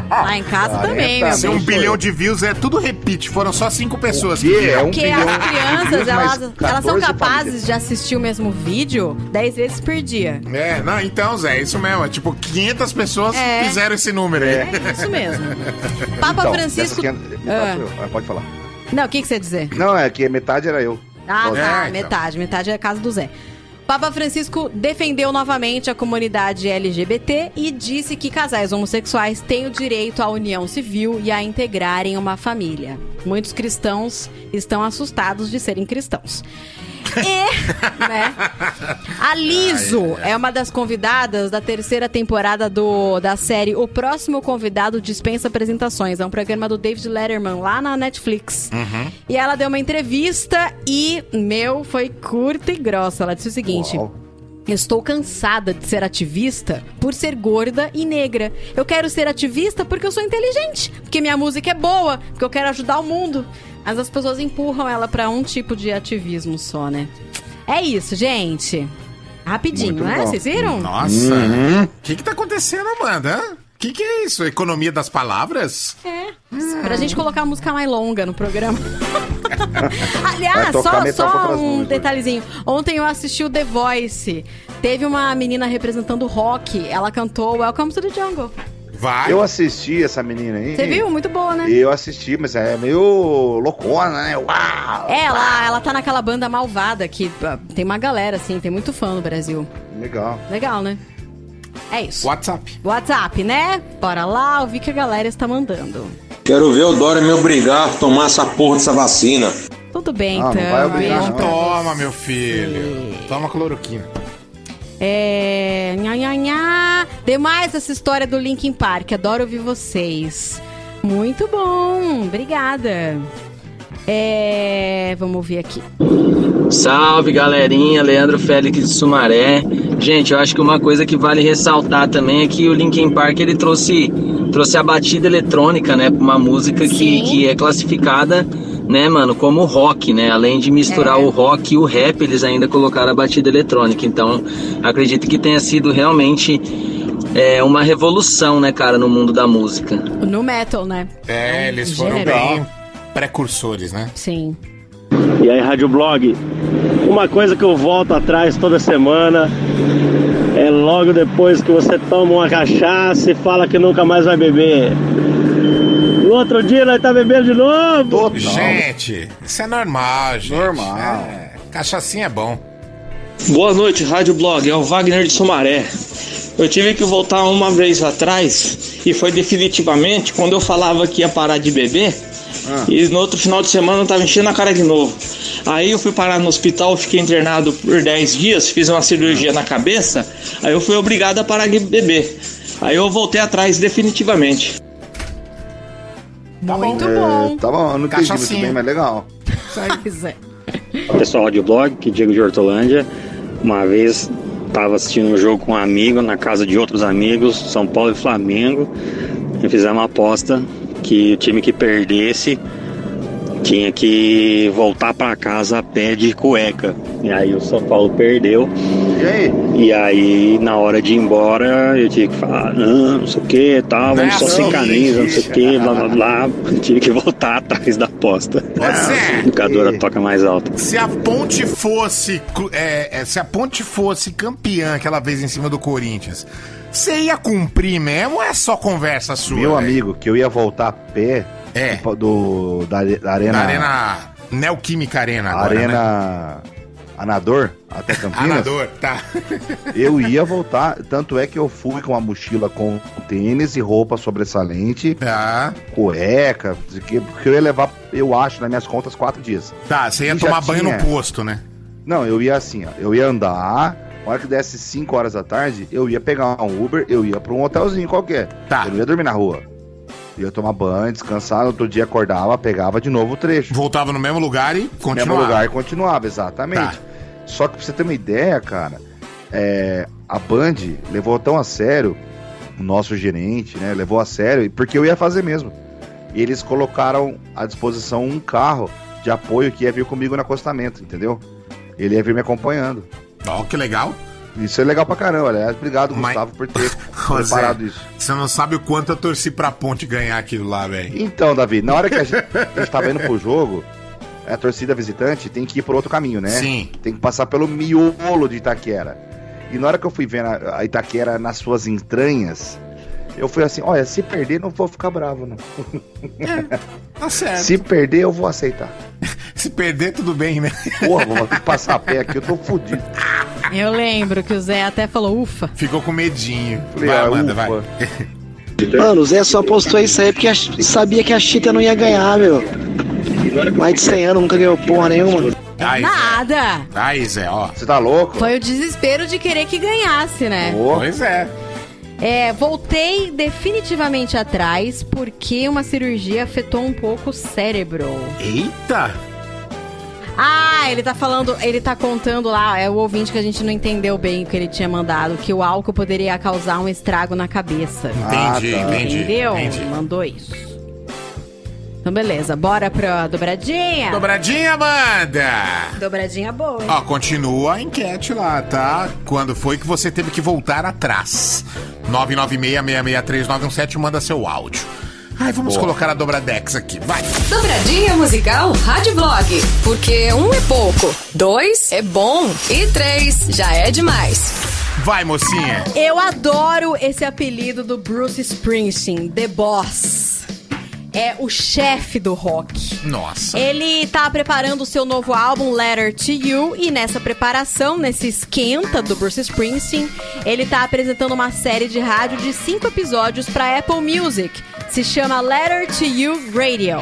Lá em casa também, meu Se um bilhão de views é tudo repeat, foram só cinco pessoas. que. É um Porque bilhão as crianças, elas, elas são 14 capazes famílias. de assistir o mesmo vídeo 10 vezes por dia. É, não, então, Zé, é isso mesmo. É tipo, 500 pessoas É. fizeram esse número aí. É isso mesmo. Papa Então, Francisco. dessas 500 metade Ah. Ah, Pode falar. Não, o que, que você ia dizer? Não, é que metade era eu. Ah, tá, É, então. metade. Metade é a casa do Zé. Papa Francisco defendeu novamente a comunidade LGBT e disse que casais homossexuais têm o direito à união civil e a integrarem uma família. Muitos cristãos estão assustados de serem cristãos. E, né, a Liso é uma das convidadas da terceira temporada do, da série O Próximo Convidado Dispensa Apresentações. É um programa do David Letterman lá na Netflix. E ela deu uma entrevista e, meu, foi curta e grossa. Ela disse o seguinte. Uau. Estou cansada de ser ativista por ser gorda e negra. Eu quero ser ativista porque eu sou inteligente, porque minha música é boa, porque eu quero ajudar o mundo. Mas as pessoas empurram ela pra um tipo de ativismo só, né? É isso, gente. Rapidinho, Muito né? bom. Vocês viram? Nossa, Uhum. o que que tá acontecendo, Amanda? O que que é isso? Economia das palavras? É. Pra gente colocar a música mais longa no programa. Aliás, só, só um detalhezinho. Ontem eu assisti o The Voice. Teve uma menina representando rock. Ela cantou Welcome to the Jungle. Vai. Eu assisti essa menina aí. Você viu? Muito boa, né? Eu assisti, mas é meio loucona, né? Uau! É, ela, ela tá naquela banda malvada que ah, tem uma galera, assim, tem muito fã no Brasil. Legal. Legal, né? É isso. WhatsApp. WhatsApp, né? Bora lá, ouvir que a galera está mandando. Quero ver o Dória me obrigar a tomar essa porra dessa vacina. Tudo bem, Ah, não então. vai obrigar, beijo não. Toma, meu filho. Toma cloroquina. É. Nha, nha, nha. Demais essa história do Linkin Park. Adoro ouvir vocês. Muito bom. Obrigada. É. Vamos ouvir aqui. Salve galerinha, Leandro Félix de Sumaré. Gente, eu acho que uma coisa que vale ressaltar também é que o Linkin Park ele trouxe, trouxe a batida eletrônica, né, pra uma música que, que é classificada, né, mano, como rock, né? Além de misturar É. o rock e o rap, eles ainda colocaram a batida eletrônica. Então, acredito que tenha sido realmente é, uma revolução, né, cara, no mundo da música. No metal, né? É, eles foram Gênero. bem precursores, né? Sim. E aí, Rádio Blog? Uma coisa que eu volto atrás toda semana é logo depois que você toma uma cachaça e fala que nunca mais vai beber. No outro dia nós tá bebendo de novo. Gente, isso é normal, gente. Normal. É, cachaçinha é bom. Boa noite, Rádio Blog. É o Wagner de Sumaré. Eu tive que voltar uma vez atrás e foi definitivamente quando eu falava que ia parar de beber. E no outro final de semana eu tava enchendo a cara de novo. Aí eu fui parar no hospital, fiquei internado por 10 dias, fiz uma cirurgia na cabeça. Aí eu fui obrigado a parar de beber. Aí eu voltei atrás definitivamente. Muito É, bom. tá bom, eu não entendi muito bem, mas legal. Pois é. Pessoal de blog, que Diego de Hortolândia. Uma vez estava assistindo um jogo com um amigo na casa de outros amigos, São Paulo e Flamengo. E fizemos uma aposta que o time que perdesse tinha que voltar para casa a pé de cueca. E aí o São Paulo perdeu. E aí? E aí, na hora de ir embora, eu tive que falar, não, não sei o que, tal, vamos só Não, sem camisa, não sei o que, blá blá blá. Tive que voltar atrás da aposta. A educadora toca mais alto. Se a Ponte fosse. é, é, se a Ponte fosse campeã aquela vez em cima do Corinthians, você ia cumprir mesmo ou é só conversa sua? Meu velho? amigo, que eu ia voltar a pé É. do, do- da, da Arena. Da Arena. Neoquímica Arena agora. Né? Arena Anador até Campinas. Anador, tá. Eu ia voltar, tanto é que eu fui com uma mochila com tênis e roupa sobressalente, Tá. cueca, porque eu ia levar, eu acho, nas minhas contas, quatro dias. Tá, você ia E tomar banho tinha- no posto, né? Não, eu ia assim, ó, eu ia andar, na hora que desse 5 horas da tarde, eu ia pegar um Uber, eu ia pra um hotelzinho qualquer. Tá. Eu não ia dormir na rua. Ia tomar banho, descansar, no outro dia acordava, pegava de novo o trecho. Voltava no mesmo lugar e No continuava. mesmo lugar e continuava, exatamente. Tá. Só que pra você ter uma ideia, cara, é, a Band levou tão a sério, o nosso gerente, né, levou a sério, porque eu ia fazer mesmo. E eles colocaram à disposição um carro de apoio que ia vir comigo no acostamento, entendeu? Ele ia vir me acompanhando. Ó, que legal. Isso é legal pra caramba, aliás. Obrigado, Gustavo, por ter preparado isso. Você não sabe o quanto eu torci pra ponte ganhar aquilo lá, velho. Então, Davi, na hora que a gente, a gente tava indo pro jogo, a torcida visitante tem que ir por outro caminho, né? Sim. Tem que passar pelo miolo de Itaquera. E na hora que eu fui vendo a, a Itaquera nas suas entranhas, eu fui assim, olha, se perder não vou ficar bravo, não. Tá certo. Se perder, eu vou aceitar. Se perder, tudo bem, né? Porra, vou ter que passar a pé aqui, eu tô fudido. Eu lembro que o Zé até falou, ufa. Ficou com medinho. Falei, Vai, ah, Amanda, ufa. vai. Mano, o Zé só postou isso aí porque a- sabia que a Chita não ia ganhar, meu. Mais de 100 anos, nunca ganhou porra nenhuma. Aí, Nada. Aí, Zé, ó. Você tá louco? Foi o desespero de querer que ganhasse, né? Pois é. É, voltei definitivamente atrás porque uma cirurgia afetou um pouco o cérebro. Eita! Ah, ele tá falando, ele tá contando lá, é o ouvinte que a gente não entendeu bem o que ele tinha mandado, que o álcool poderia causar um estrago na cabeça. Entendi, Ah, tá. entendi. Entendeu? entendi. Mandou isso. Então, beleza, bora pra dobradinha? Dobradinha, Amanda! Dobradinha boa, hein? Ó, continua a enquete lá, tá? Quando foi que você teve que voltar atrás? 996-663-917, manda seu áudio. Ai, vamos Boa. colocar a Dobradex aqui, vai. Dobradinha musical Rádio Blog. Porque um é pouco, dois é bom e três já é demais. Vai, mocinha. Eu adoro esse apelido do Bruce Springsteen, The Boss. É o chefe do rock. Nossa. Ele tá preparando o seu novo álbum Letter to You e nessa preparação, nesse esquenta do Bruce Springsteen, ele tá apresentando uma série de rádio de cinco episódios pra Apple Music. Se chama Letter to You Radio.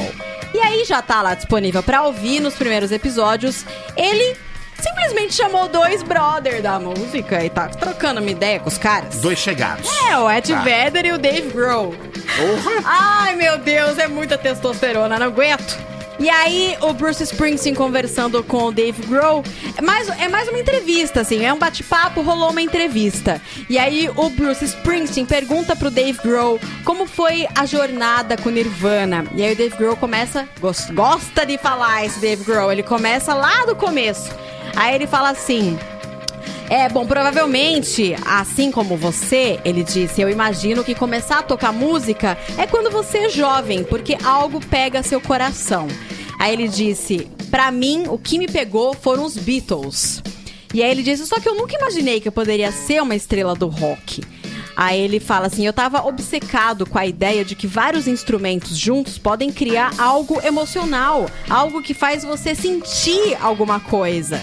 E aí já tá lá disponível pra ouvir nos primeiros episódios. Ele simplesmente chamou dois brother da música e tá trocando uma ideia com os caras. Dois chegados. É, o Ed Tá. Vedder e o Dave Grohl. Ai, meu Deus, é muita testosterona, não aguento. E aí, o Bruce Springsteen conversando com o Dave Grohl. É mais, é mais uma entrevista, assim. É um bate-papo, rolou uma entrevista. E aí, o Bruce Springsteen pergunta pro Dave Grohl como foi a jornada com Nirvana. E aí, o Dave Grohl começa... gos- Gosta de falar esse Dave Grohl. Ele começa lá do começo. Aí, ele fala assim... É, bom, provavelmente, assim como você, ele disse, eu imagino que começar a tocar música é quando você é jovem, porque algo pega seu coração. Aí ele disse, pra mim, o que me pegou foram os Beatles. E aí ele disse, só que eu nunca imaginei que eu poderia ser uma estrela do rock. Aí ele fala assim: eu tava obcecado com a ideia de que vários instrumentos juntos podem criar algo emocional, algo que faz você sentir alguma coisa.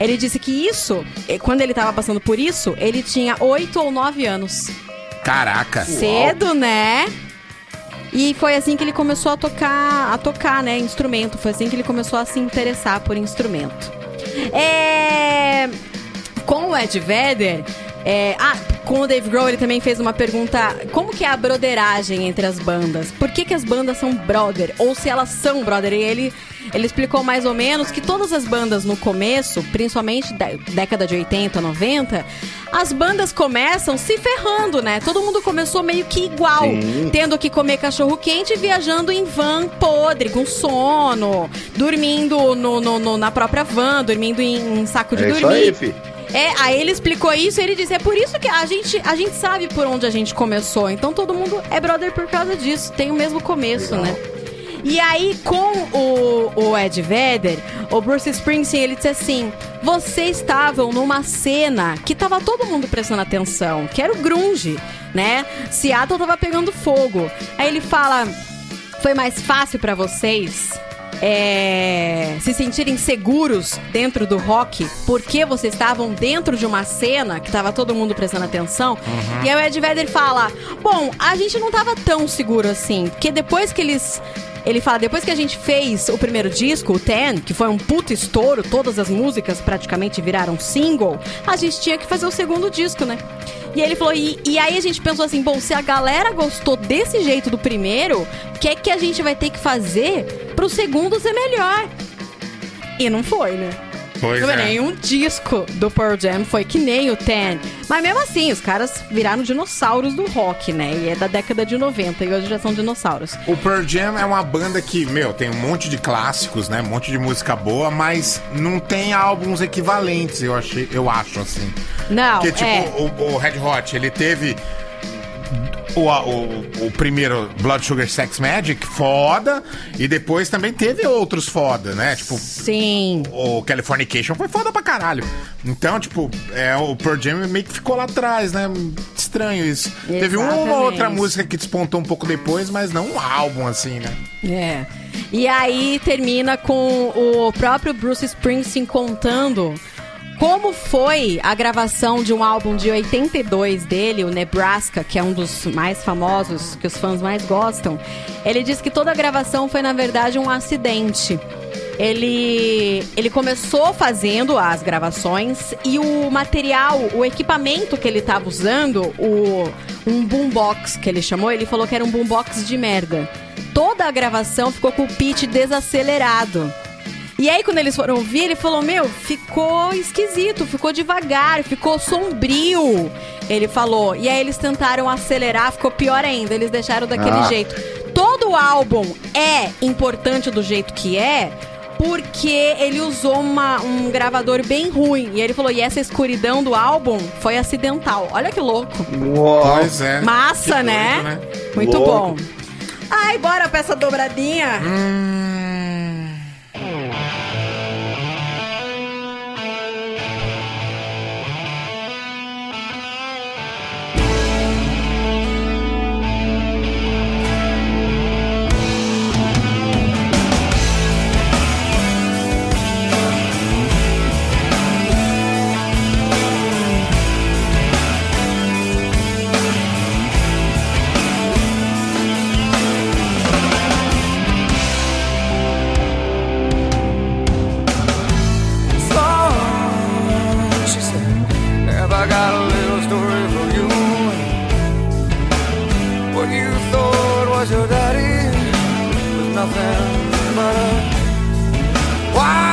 Ele disse que isso, eh, quando ele tava passando por isso, ele tinha oito ou nove anos. Caraca. Cedo, né? E foi assim que ele começou a tocar, a tocar, né, instrumento. Foi assim que ele começou a se interessar por instrumento. É... Com o Ed Vedder... é, Ah, com o Dave Grohl ele também fez uma pergunta... Como que é a broderagem entre as bandas? Por que que as bandas são brother? Ou se elas são brother? E ele... Ele explicou mais ou menos que todas as bandas no começo, principalmente da década de 80, 90, as bandas começam se ferrando, né? Todo mundo começou meio que igual, Sim. tendo que comer cachorro quente e viajando em van podre, com sono, dormindo no, no- no- na própria van, dormindo em, em saco de É isso dormir. aí, fi. É, aí ele explicou isso e ele disse: é por isso que a gente, a gente sabe por onde a gente começou. Então todo mundo é brother por causa disso. Tem o mesmo começo, né? E aí, com o, o Ed Vedder, o Bruce Springsteen, ele disse assim: vocês estavam numa cena que tava todo mundo prestando atenção, que era o grunge, né? Seattle tava pegando fogo. Aí ele fala: foi mais fácil pra vocês é, se sentirem seguros dentro do rock porque vocês estavam dentro de uma cena que tava todo mundo prestando atenção. E aí o Ed Vedder fala: Bom, a gente não tava tão seguro assim, porque depois que eles. Ele fala, depois que a gente fez o primeiro disco, o Ten, que foi um puto estouro, todas as músicas praticamente viraram single, a gente tinha que fazer o segundo disco, né? E ele falou, e, e aí a gente pensou assim, bom, se a galera gostou desse jeito do primeiro, o que é que a gente vai ter que fazer pro segundo ser melhor? E não foi, né? Pois Não é. Nenhum disco do Pearl Jam foi que nem o Ten. Mas mesmo assim, os caras viraram dinossauros do rock, né? E é da década de 90 e hoje já são dinossauros. O Pearl Jam é uma banda que, meu, tem um monte de clássicos, né? Um monte de música boa, mas não tem álbuns equivalentes, eu, achei, eu acho, assim. Não, Porque, tipo, é. o, o Red Hot, ele teve o, o, o primeiro Blood Sugar Sex Magic, foda, e depois também teve outros foda, né? Tipo, Sim. o Californication foi foda pra caralho. Então, tipo, é, o Pearl Jam meio que ficou lá atrás, né? Estranho isso. Teve uma ou Exatamente. outra música que despontou um pouco depois, mas não um álbum assim, né? É. E aí termina com o próprio Bruce Springsteen contando como foi a gravação de um álbum de 82 dele, o Nebraska, que é um dos mais famosos, que os fãs mais gostam. Ele diz que toda a gravação foi, na verdade, um acidente. Ele, ele começou fazendo as gravações e o material, o equipamento que ele estava usando, o, um boombox que ele chamou, ele falou que era um boombox de merda. Toda a gravação ficou com o pitch desacelerado. E aí, quando eles foram ouvir, ele falou: Meu, ficou esquisito, ficou devagar, ficou sombrio. Ele falou. E aí, eles tentaram acelerar, ficou pior ainda. Eles deixaram daquele Ah. jeito. Todo o álbum é importante do jeito que é, porque ele usou uma- um gravador bem ruim. E ele falou: E essa escuridão do álbum foi acidental. Olha que louco. Pois é. Massa, Que doido, né? Muito Louco. bom. Ai, bora pra essa dobradinha. So, Why?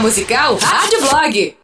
musical Rádio Blog.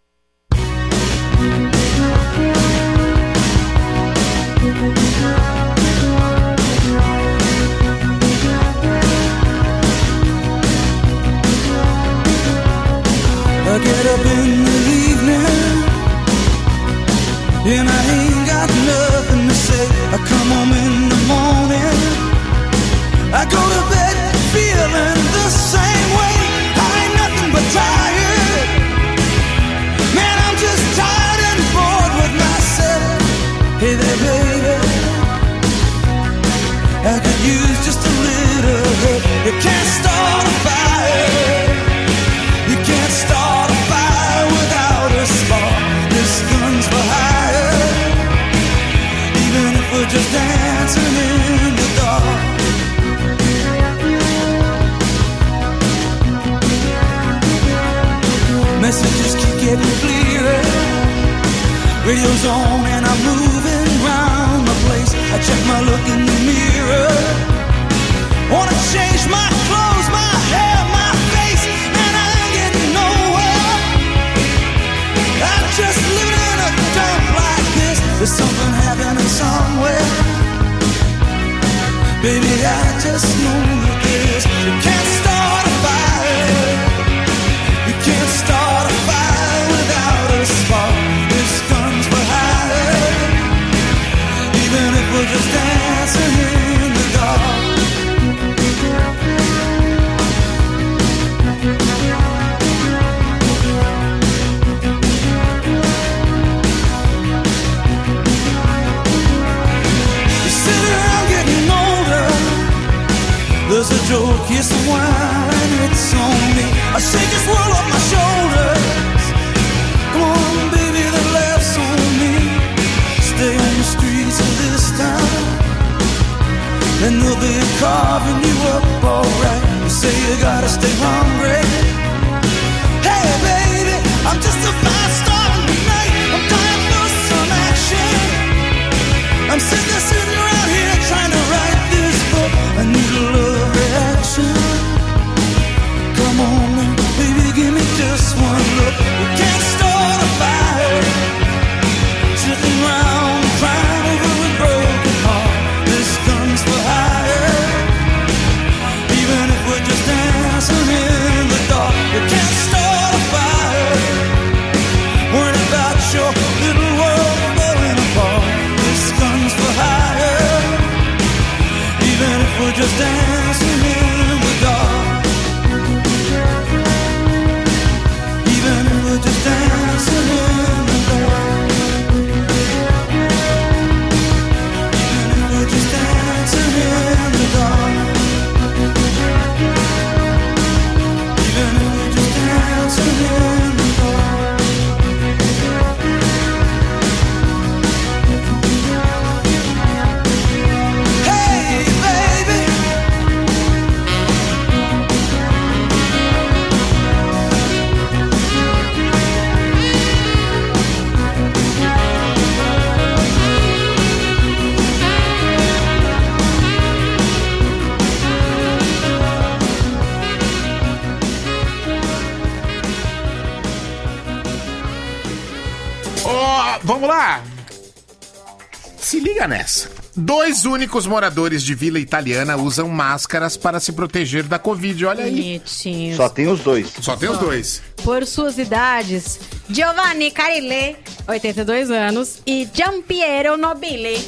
Dois únicos moradores de Vila Italiana usam máscaras para se proteger da Covid. Olha aí. Bonitinho. Só tem os dois. Só tem os dois. Por suas idades, Giovanni Carile, 82 anos, e Giampiero Nobile,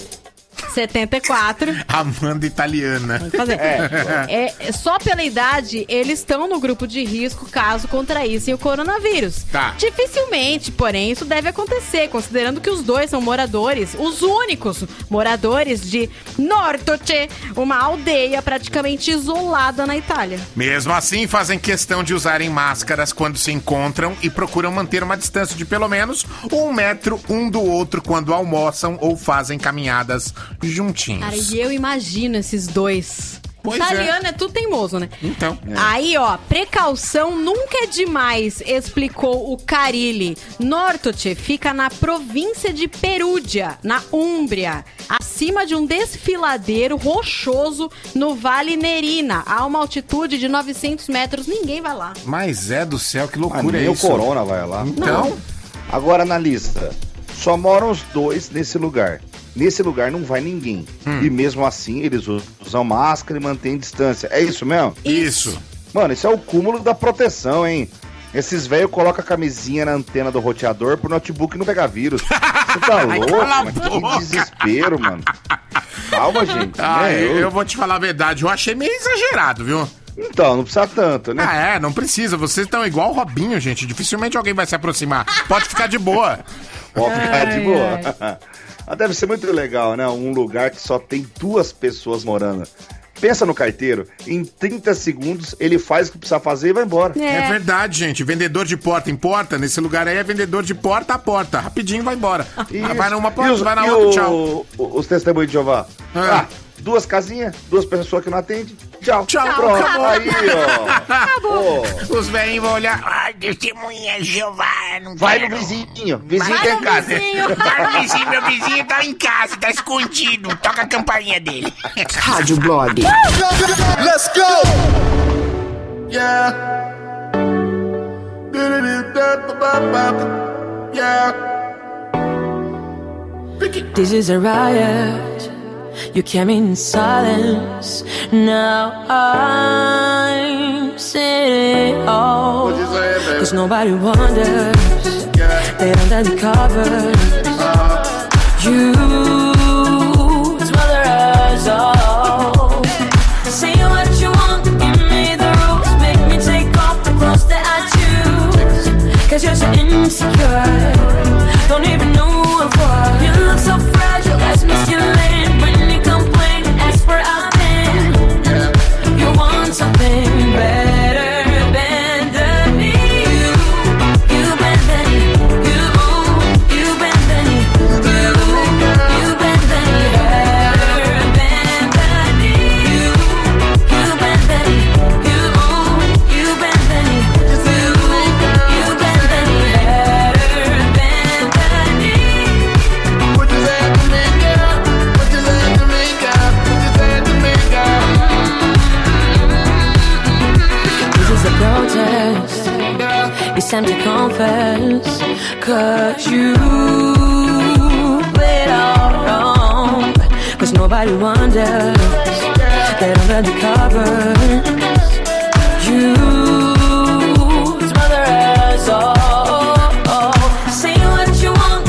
74. Amanda italiana. Fazer. É. é. É, só pela idade, eles estão no grupo de risco caso contraíssem o coronavírus. Tá. Dificilmente, porém, isso deve acontecer, considerando que os dois são moradores, os únicos moradores de Nortoce, uma aldeia praticamente isolada na Itália. Mesmo assim, fazem questão de usarem máscaras quando se encontram e procuram manter uma distância de pelo menos um metro um do outro quando almoçam ou fazem caminhadas juntinhos. Cara, e eu imagino esses dois Pois Italiano é. tudo teimoso, né? Então. Aí, ó, precaução nunca é demais, explicou o Carilli. Nortoce fica na província de Perúdia, na Úmbria, acima de um desfiladeiro rochoso no Vale Nerina, a uma altitude de 900 metros. Ninguém vai lá. Mas é do céu, que Ah, loucura nem é o isso. Corona vai lá. Então, Agora na lista, só moram os dois nesse lugar. Nesse lugar não vai ninguém. Hum. E mesmo assim, eles usam máscara e mantêm distância. É isso mesmo? Isso. Mano, isso é o cúmulo da proteção, hein? Esses velhos colocam a camisinha na antena do roteador pro notebook não pegar vírus. Você tá Ai, louco? cala a mano? boca. Que desespero, mano. Calma, gente. ah, né? eu, eu vou te falar a verdade, eu achei meio exagerado, viu? Então, não precisa tanto, né? Ah, é, não precisa. Vocês estão igual o Robinho, gente. Dificilmente alguém vai se aproximar. Pode ficar de boa. Pode ficar de Ai, boa. Ah, Deve ser muito legal, né? Um lugar que só tem duas pessoas morando. Pensa no carteiro, em 30 segundos ele faz o que precisa fazer e vai embora. É. verdade, gente. Vendedor de porta em porta, nesse lugar aí é vendedor de porta a porta. Rapidinho vai embora. Isso. Vai numa E porta, os- vai na e outra, o- tchau. Os testemunhos de Jeová. Ah. Ah, duas casinhas, duas pessoas que não atendem. Tchau. Tchau, Pronto. acabou. Aí, ó. Acabou. Os velhinhos vão olhar. Ai, testemunha Jeová. Não Vai quero. no vizinho. Vizinho Vai no em casa. vizinho. Vai no vizinho, meu vizinho tá em casa, tá escondido. Toca a campainha dele. Rádio Blog. Let's go! Yeah. Yeah. This is a riot. You came in silence. Now I'm sitting all. Cause nobody wonders. They under the covers. You smother us all. Say what you want, give me the rules. Make me take off the clothes that I choose. Cause you're so insecure. Don't even know what. You look so fragile. When you time to confess. Cause you played all wrong. Cause nobody wonders. That under the covers. You smother us all. Say what you want,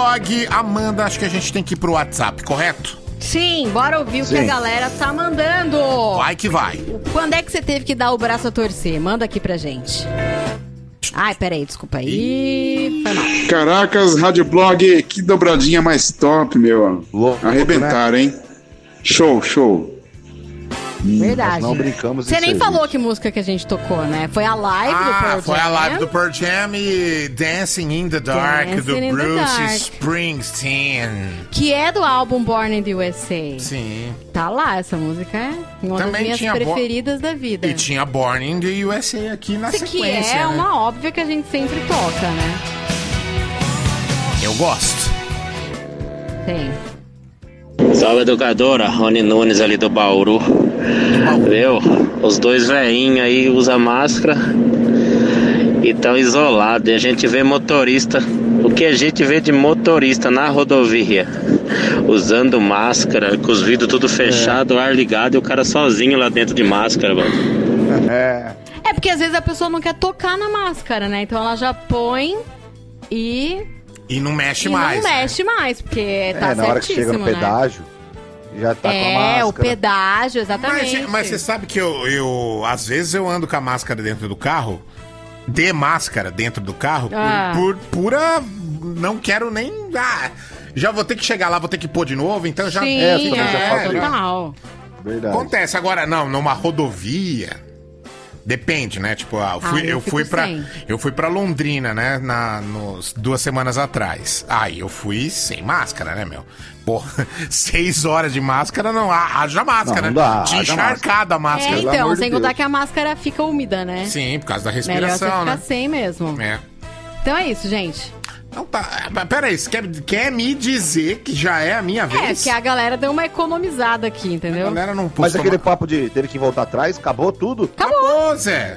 Blog. Amanda, acho que a gente tem que ir pro WhatsApp, correto? Sim, bora ouvir o que Sim. a galera tá mandando. Vai que vai. Quando é que você teve que dar o braço a torcer? Manda aqui pra gente. Ai, peraí, desculpa aí. Foi mal. Caracas, Rádio Blog, que dobradinha mais top, meu. Arrebentaram, hein? Show, show. Verdade. Nós não brincamos Você em nem serviço. falou que música que a gente tocou, né? Foi a live do Ah, Pearl foi a Jam. live do Pearl Jam e Dancing in the Dark Dancing do Bruce Dark. Springsteen. Que é do álbum Born in the USA. Sim. Tá lá, essa música é uma Também das minhas tinha preferidas da vida. E tinha Born in the USA aqui na Isso que sequência. é né? uma óbvia que a gente sempre toca, né? Eu gosto. Tem. Salve educadora, Rony Nunes ali do Bauru. Viu? Os dois velhinhos aí usam máscara e estão isolados. E a gente vê motorista. O que a gente vê de motorista na rodovia? Usando máscara, com os vidros tudo fechado, ar ligado e o cara sozinho lá dentro de máscara, mano. É. É porque às vezes a pessoa não quer tocar na máscara, né? Então ela já põe e, E não mexe e mais. não né? mexe mais, porque tá é, na hora que chega no né? pedágio, já tá com a É, máscara. o pedágio, exatamente. Mas, mas você sabe que eu, eu, às vezes, eu ando com a máscara dentro do carro, de máscara dentro do carro, por- Ah. por, pura. Não quero nem. Ah, já vou ter que chegar lá, vou ter que pôr de novo, então já. Sim, É, também já é, total. Verdade. Acontece. Agora, não, numa rodovia. Depende, né? Tipo, ah, eu fui, Ah, eu eu, fui pra, sem. eu fui pra Londrina, né? Na, nos, duas semanas atrás. Aí eu fui sem máscara, né, meu? Pô, seis horas de máscara não há, haja máscara, Não, não né? dá, Tinha haja encharcada a É, máscara. Pelo então, de sem contar Deus. que a máscara fica úmida, né? Sim, por causa da Melhor você respiração, ficar né? sem mesmo. É. Então é isso, gente. Não, tá. Peraí, você quer, quer me dizer que já é a minha É, vez? que a galera deu uma economizada aqui, entendeu? A galera não pôs Mas tomar- aquele papo de ter que voltar atrás, acabou tudo? Acabou, Zé.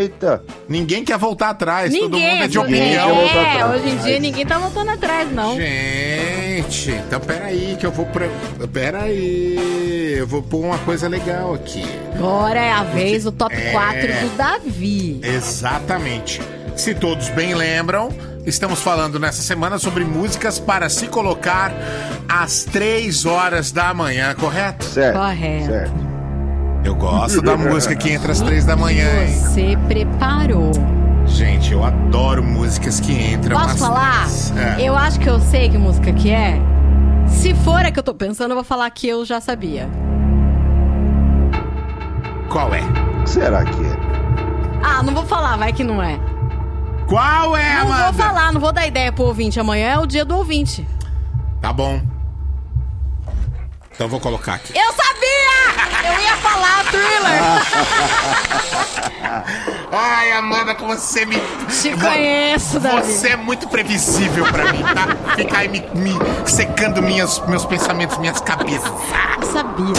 Eita. Ninguém quer voltar atrás, todo Ninguém, mundo é de opinião. é, hoje em dia ninguém tá voltando atrás, não. Gente, então peraí, que eu vou pra. Peraí, eu vou pôr uma coisa legal aqui. Agora é a vez do top É. 4 do Davi. Exatamente. Se todos bem lembram, estamos falando nessa semana sobre músicas para se colocar às 3 horas da manhã, correto? Certo. Correto. Certo. Eu gosto da música que entra às 3 da manhã, hein? Você preparou. Gente, eu adoro músicas que entram Posso às falar? três. É. Eu acho que eu sei que música que é. Se for a que eu tô pensando, eu vou falar que eu já sabia. Qual é? O que será que é? Ah, não vou falar, vai que não é. Qual é, Não Amanda? vou falar, não vou dar ideia pro ouvinte. Amanhã é o dia do ouvinte. Tá bom. Então eu vou colocar aqui. Eu sabia! Eu ia falar thriller. Ai, Amanda, como você me. Te conheço, Davi. Você é muito previsível pra mim, tá? Fica aí me, me secando minhas, meus pensamentos, minhas cabeças. Eu sabia.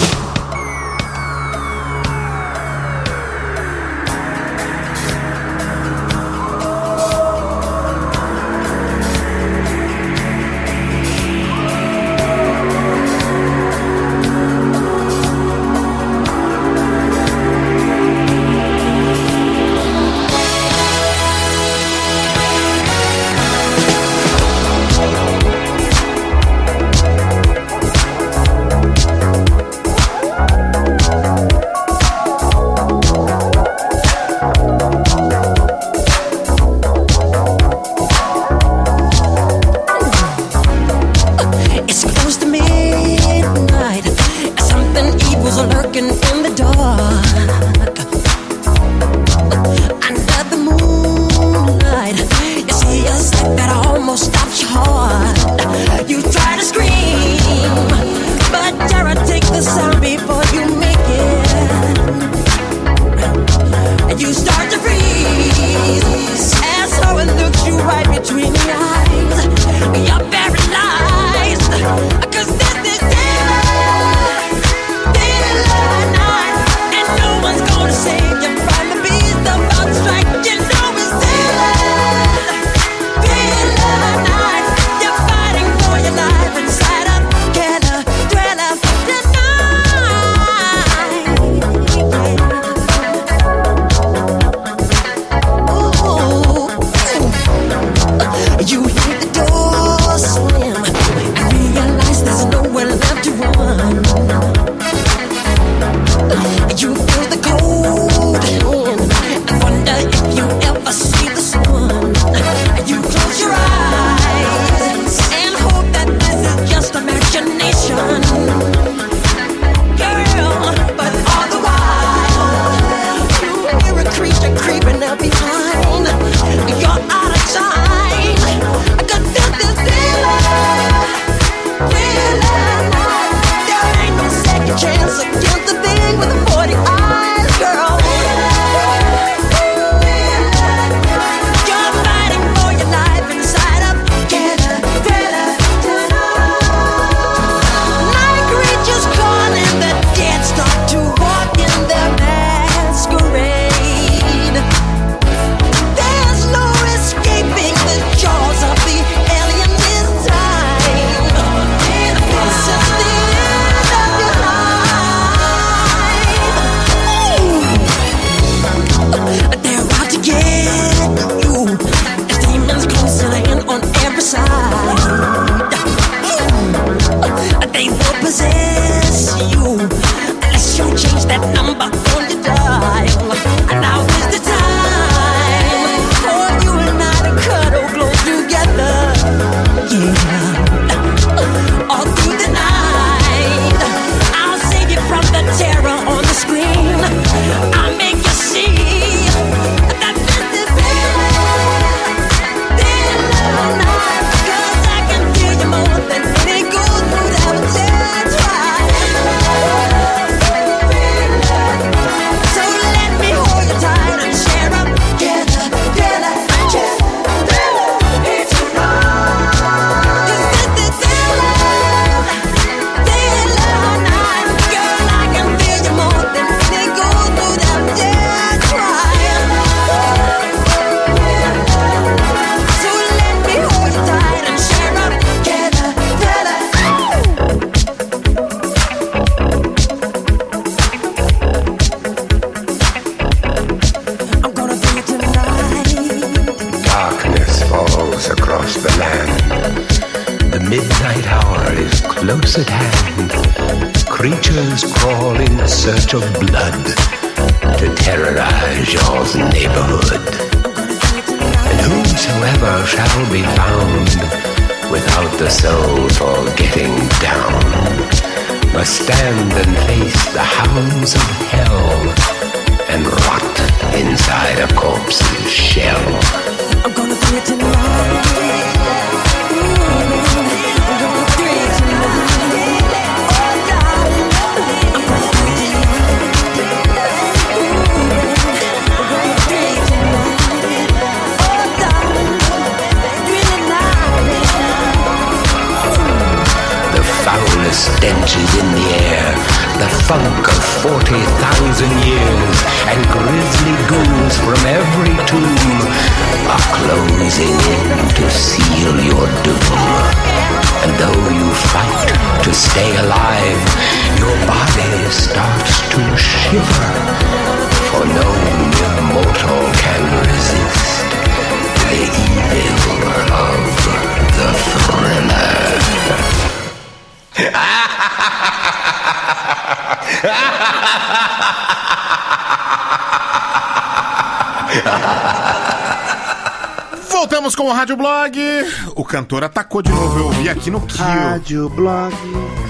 Cantor atacou de novo. Eu ouvi aqui no Kill. Rádio Blog.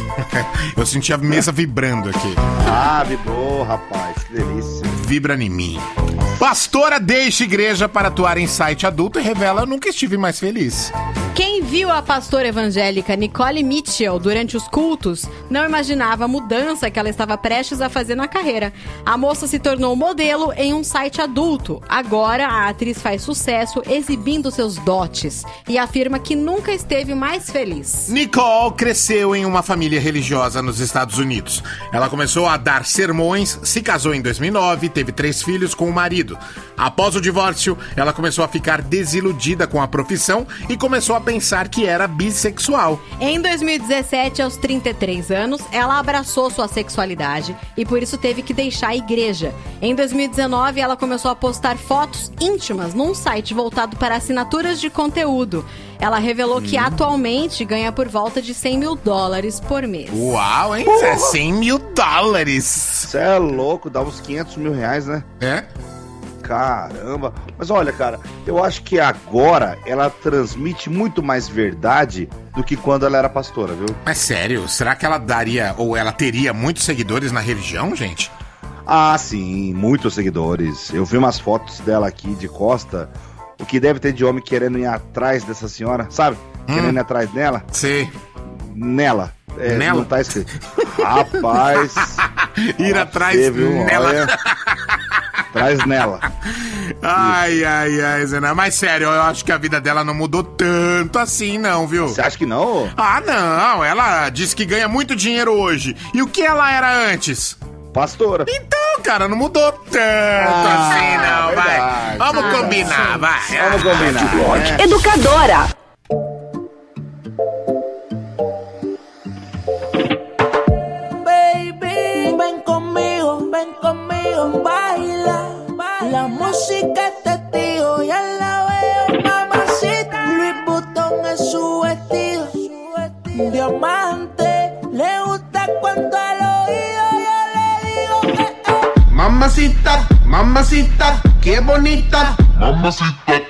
Eu senti a mesa vibrando aqui. Ah, vibrou, rapaz. Que delícia. Vibra em mim. Pastora deixa igreja para atuar em site adulto e revela nunca estive mais feliz. Quem viu a pastora evangélica Nicole Mitchell durante os cultos não imaginava a mudança que ela estava prestes a fazer na carreira. A moça se tornou modelo em um site adulto. Agora a atriz faz sucesso exibindo seus dotes e afirma que nunca esteve mais feliz. Nicole cresceu em uma família religiosa nos Estados Unidos. Ela começou a dar sermões, se casou em 2009 e teve três filhos com o marido. Após o divórcio, ela começou a ficar desiludida com a profissão e começou a pensar que era bissexual. Em 2017, aos 33 anos, ela abraçou sua sexualidade e por isso teve que deixar a igreja. Em 2019, ela começou a postar fotos íntimas num site voltado para assinaturas de conteúdo. Ela revelou que atualmente ganha por volta de 100 mil dólares por mês. Uau, hein? É 100 mil dólares. Você é louco, dá uns 500 mil reais, né? É? Caramba. Mas olha, cara, eu acho que agora ela transmite muito mais verdade do que quando ela era pastora, viu? Mas sério, será que ela daria ou ela teria muitos seguidores na religião, gente? Ah, sim, muitos seguidores. Eu vi umas fotos dela aqui de costa. O que deve ter de homem querendo ir atrás dessa senhora, sabe? Querendo ir atrás dela. Sim. Nela. É, Nela? Não tá escrito. Rapaz. Ir atrás viu? nela. Olha, Traz nela. Ai, ai, ai, Zena. Mas sério, eu acho que a vida dela não mudou tanto assim, não, viu? Você acha que não? Ah, não. Ela disse que ganha muito dinheiro hoje. E o que ela era antes? Pastora. Então, cara, não mudou tanto Ah, assim, não, vai. verdade. Vamos Ah, combinar, vai. Vamos combinar. né? Educadora. Baby, ven conmigo, ven conmigo, baila. La música es testigo, ya la veo, mamacita. Louis Vuitton es su vestido, diamante. Mamacita, mamacita, qué bonita. Mamacita.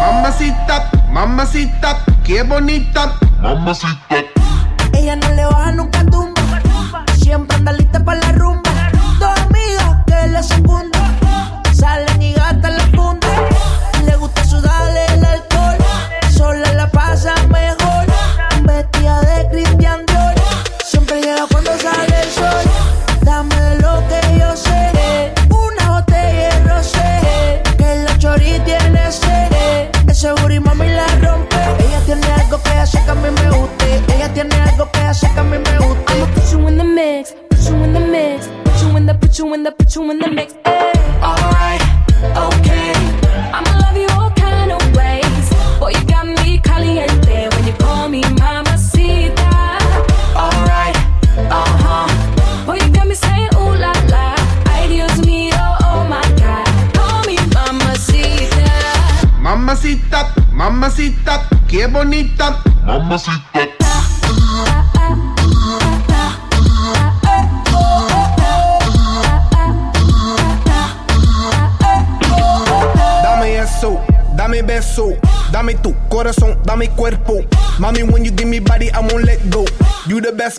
Mamacita, mamacita, qué bonita. Mamacita. Ella no le baja nunca tumba. Siempre anda lista para la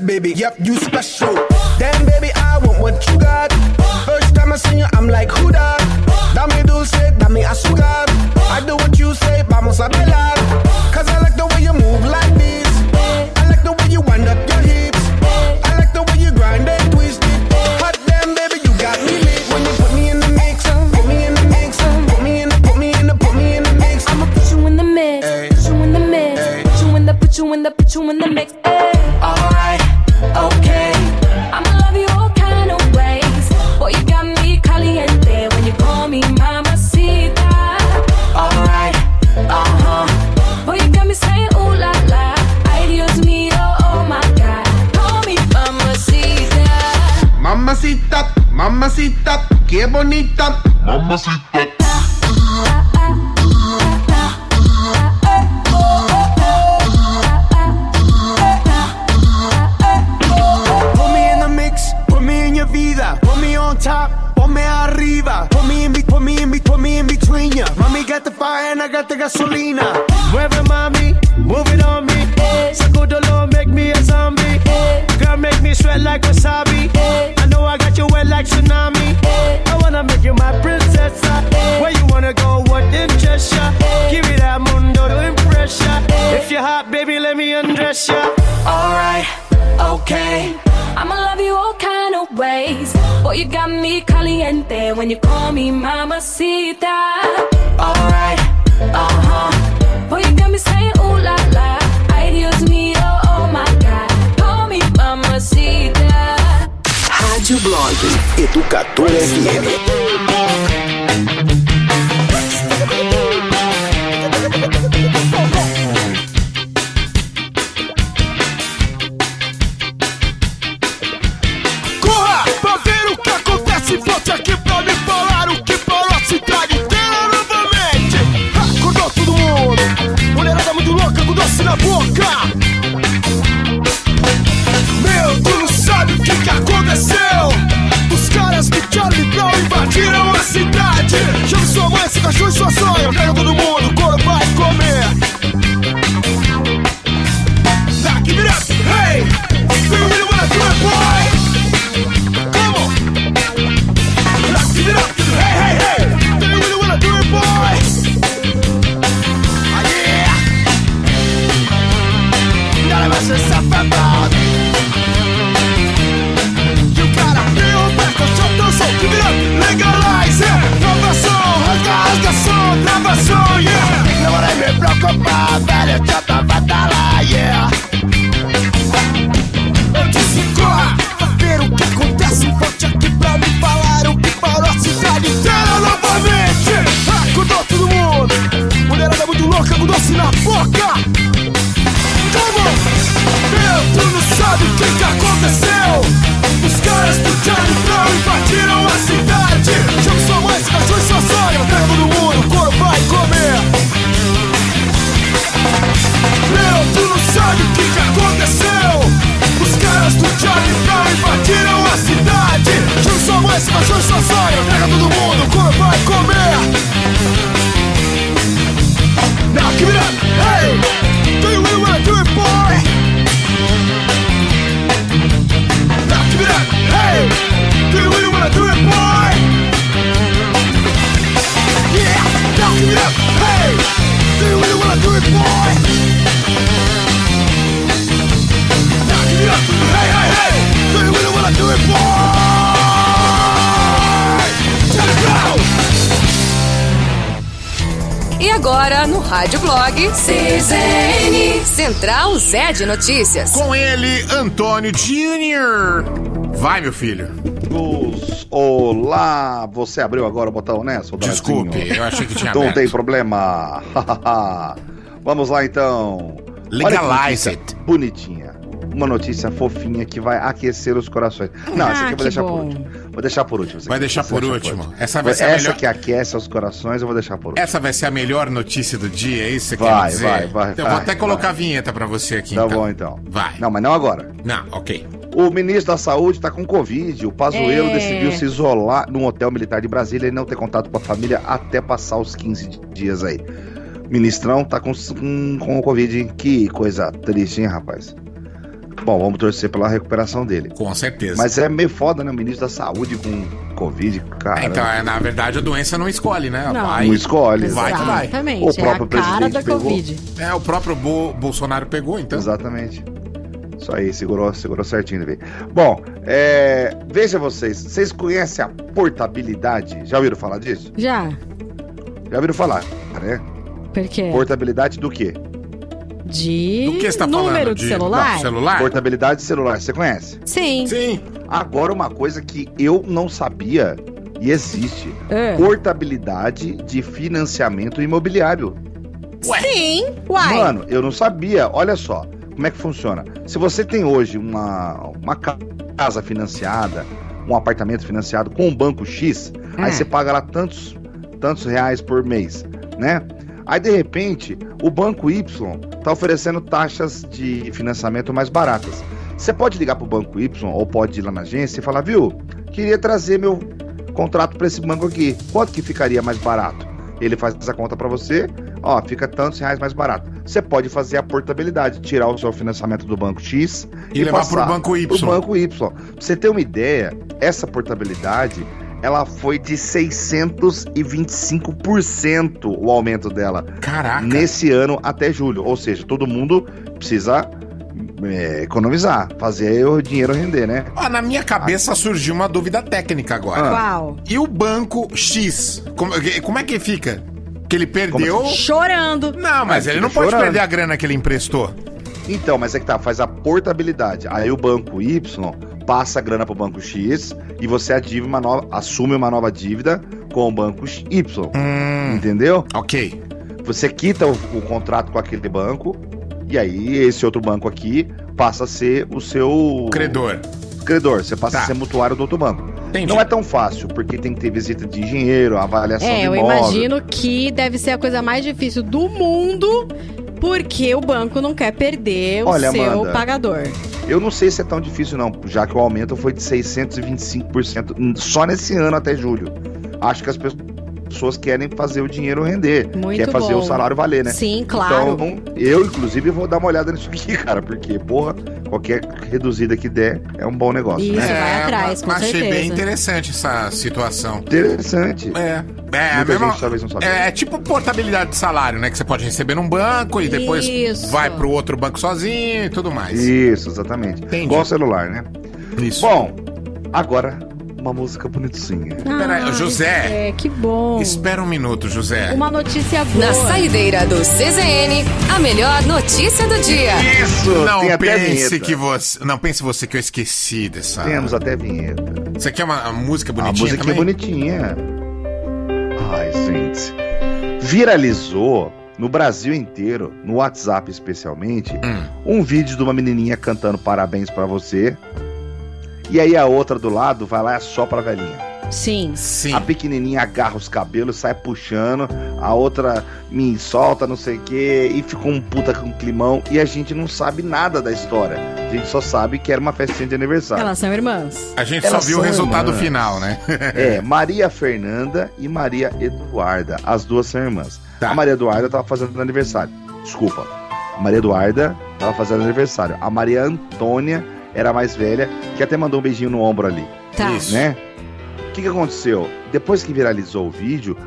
baby. Yep, you CZN. Central Zé de Notícias. Com ele, Antônio Júnior. Vai, meu filho. Olá. Você abriu agora o botão, né, soldado? Desculpe, eu achei que tinha Não tem problema. Vamos lá, então. Legalize it. Bonitinha. Uma notícia fofinha que vai aquecer os corações. Não, ah, essa aqui eu vou ah, deixar bom. por último. Vou deixar por último. Vai deixar por último. Essa vai ser a Essa melhor- que aquece os corações, eu vou deixar por último. Essa vai ser a melhor notícia do dia, é isso que você Vai, quer dizer? vai, vai, Então, eu vou vai, até colocar vai. a vinheta pra você aqui, Tá então. bom, então. Vai. Não, mas não agora. Não, ok. O ministro da Saúde está com Covid. O Pazuello É. decidiu se isolar num hotel militar de Brasília e não ter contato com a família até passar os 15 dias aí. Ministrão tá com, com, com o Covid. Que coisa triste, hein, rapaz? Bom, vamos torcer pela recuperação dele. Com certeza. Mas é meio foda, né? O ministro da Saúde com Covid, cara. Então, é, na verdade, a doença não escolhe, né? Não. Vai, Não escolhe. Vai que vai. Exatamente, O é próprio a cara presidente da pegou. Covid. É, o próprio Bo- Bolsonaro pegou, então. Exatamente. Isso aí, segurou, segurou certinho, velho. Bom, é, veja vocês, vocês conhecem a portabilidade? Já ouviram falar disso? Já. Já ouviram falar, né? Por quê? Portabilidade do quê? De Do que você tá número falando? de De- celular? não, celular? Portabilidade de celular, você conhece? Sim. Sim. Agora uma coisa que eu não sabia e existe. É. Portabilidade de financiamento imobiliário. Sim. Uai. Mano, eu não sabia. Olha só, como é que funciona. Se você tem hoje uma, uma ca- casa financiada, um apartamento financiado com um banco X, aí você paga lá tantos, tantos reais por mês, né? Aí de repente, o banco Y tá oferecendo taxas de financiamento mais baratas. Você pode ligar pro banco Y ou pode ir lá na agência e falar, viu? Queria trazer meu contrato para esse banco aqui. Quanto que ficaria mais barato? Ele faz essa conta para você, ó, fica tantos reais mais barato. Você pode fazer a portabilidade, tirar o seu financiamento do banco X E levar passar pro banco Y. Pro banco Y. Pra você ter uma ideia, essa portabilidade, ela foi de 625% o aumento dela. Caraca. Nesse ano até julho. Ou seja, todo mundo precisa é, economizar, fazer o dinheiro render, né? Ó, na minha cabeça surgiu uma dúvida técnica agora. Ah. Qual? E o banco X? Como, como é que fica? Que ele perdeu. Chorando. Não, mas Ah, ele não pode chorando. perder a grana que ele emprestou. Então, mas é que tá, faz a portabilidade. Aí o banco Y passa a grana pro banco X e você uma nova, assume uma nova dívida com o banco Y. Entendeu? Ok. Você quita o, o contrato com aquele banco e aí esse outro banco aqui passa a ser o seu Credor. Credor. Você passa Tá. a ser mutuário do outro banco. Entendi. Não é tão fácil, porque tem que ter visita de engenheiro, avaliação É, de eu imóvel. imagino que deve ser a coisa mais difícil do mundo, porque o banco não quer perder o Olha, seu Amanda, pagador. Eu não sei se é tão difícil não, já que o aumento foi de 625% só nesse ano até julho. Acho que as pessoas querem fazer o dinheiro render, Muito quer fazer bom. o salário valer, né? Sim, claro. Então, eu inclusive vou dar uma olhada nisso aqui, cara, porque porra, qualquer reduzida que der é um bom negócio, Isso, né? vai atrás, com mas achei certeza. bem interessante essa situação. Interessante. É. É, a Muita mesma- gente talvez não é, é tipo portabilidade de salário, né? Que você pode receber num banco e depois Isso. vai pro outro banco sozinho e tudo mais. Isso, exatamente. Entendi. Igual o celular, né? Isso. Bom, agora uma música bonitinha. Peraí, Ai, José. É, que bom. Espera um minuto, José. Uma notícia boa. Na saideira do CZN, a melhor notícia do dia. Isso, Não pense que você. Não pense você que eu esqueci dessa. Temos até vinheta. Isso aqui é uma, uma música bonitinha música é bonitinha. Ai, gente. Viralizou no Brasil inteiro, no WhatsApp especialmente, Hum. um vídeo de uma menininha cantando parabéns pra você. E aí a outra do lado vai lá e assopra a velhinha. Sim. Sim. A pequenininha agarra os cabelos, sai puxando, a outra me solta, não sei o que, e ficou um puta com um climão. E a gente não sabe nada da história. A gente só sabe que era uma festinha de aniversário. Elas são irmãs. A gente Elas só viu o resultado irmãs. final, né? É, Maria Fernanda e Maria Eduarda. As duas são irmãs. A Maria Eduarda tava fazendo aniversário. Desculpa. A Maria Eduarda tava fazendo aniversário. A Maria Antônia era a mais velha, que até mandou um beijinho no ombro ali. Tá. Isso. Né? O que, que aconteceu? Depois que viralizou o vídeo,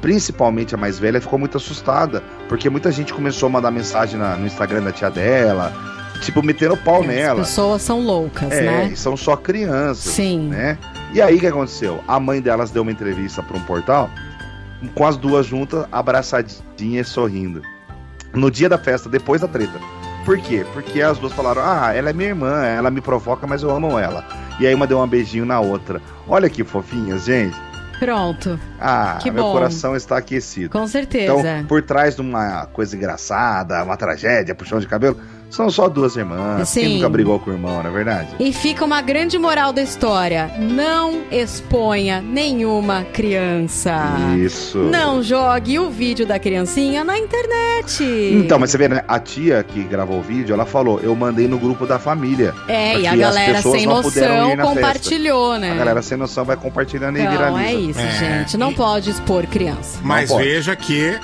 principalmente a mais velha ficou muito assustada, porque muita gente começou a mandar mensagem na- no Instagram da tia dela, tipo, metendo pau As nela. pessoas são loucas, É, né? e são só crianças. Sim. Né? E aí o que aconteceu? A mãe delas deu uma entrevista para um portal com as duas juntas, abraçadinhas, sorrindo. No dia da festa, depois da treta. Por quê? Porque as duas falaram: Ah, ela é minha irmã, ela me provoca, mas eu amo ela. E aí uma deu um beijinho na outra. Olha que fofinhas, gente. Pronto. Ah, Que meu bom. coração está aquecido. Com certeza. Então, por trás de uma coisa engraçada, uma tragédia, puxão de cabelo, São só duas irmãs. Sim. Quem nunca brigou com o irmão, não é verdade? E fica uma grande moral da história: não exponha nenhuma criança. Isso. Não jogue o vídeo da criancinha na internet. Então, mas você vê, né? A tia que gravou o vídeo, ela falou, eu mandei no grupo da família. É, e a galera pessoas sem não puderam noção na festa. compartilhou, né? A galera sem noção vai compartilhando e Então, viraliza. é isso, gente. Não pode expor criança. Mas Não veja que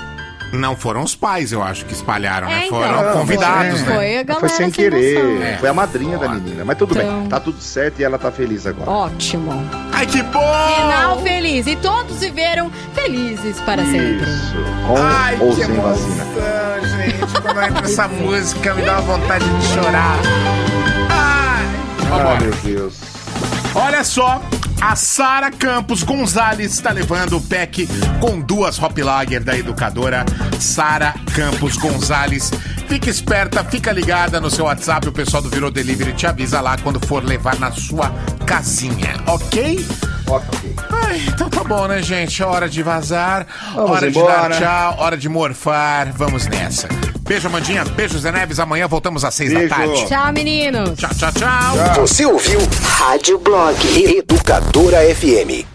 não foram os pais, eu acho, que espalharam, né? É, então. Foram Não, convidados, foi- né? Foi a galera Foi sem sem querer. noção. É. Foi a madrinha da menina. Mas tudo Então. bem. Tá tudo certo e ela tá feliz agora. Ótimo. Ai, que bom! Final feliz. E todos viveram felizes para sempre. Isso. Com Ai, ou que sem vacina. emoção, gente. Quando entra essa música, me dá uma vontade de chorar. Ai, Ai, vambora. meu Deus. Olha só, a Sara Campos Gonzalez está levando o pack com duas Hop Lager da educadora Sara Campos Gonzalez. Fica esperta, fica ligada no seu WhatsApp, o pessoal do Virou Delivery te avisa lá quando for levar na sua casinha, ok? Ok. Ai, então tá bom, né, gente? Hora de vazar, Vamos hora de embora. dar tchau, hora de morfar. Vamos nessa. Beijo, Amandinha. Beijo, Zé Neves. Amanhã voltamos às seis Beijo. da tarde. Tchau, meninos. Tchau, tchau, tchau. Você ouviu Rádio Blog Educadora FM.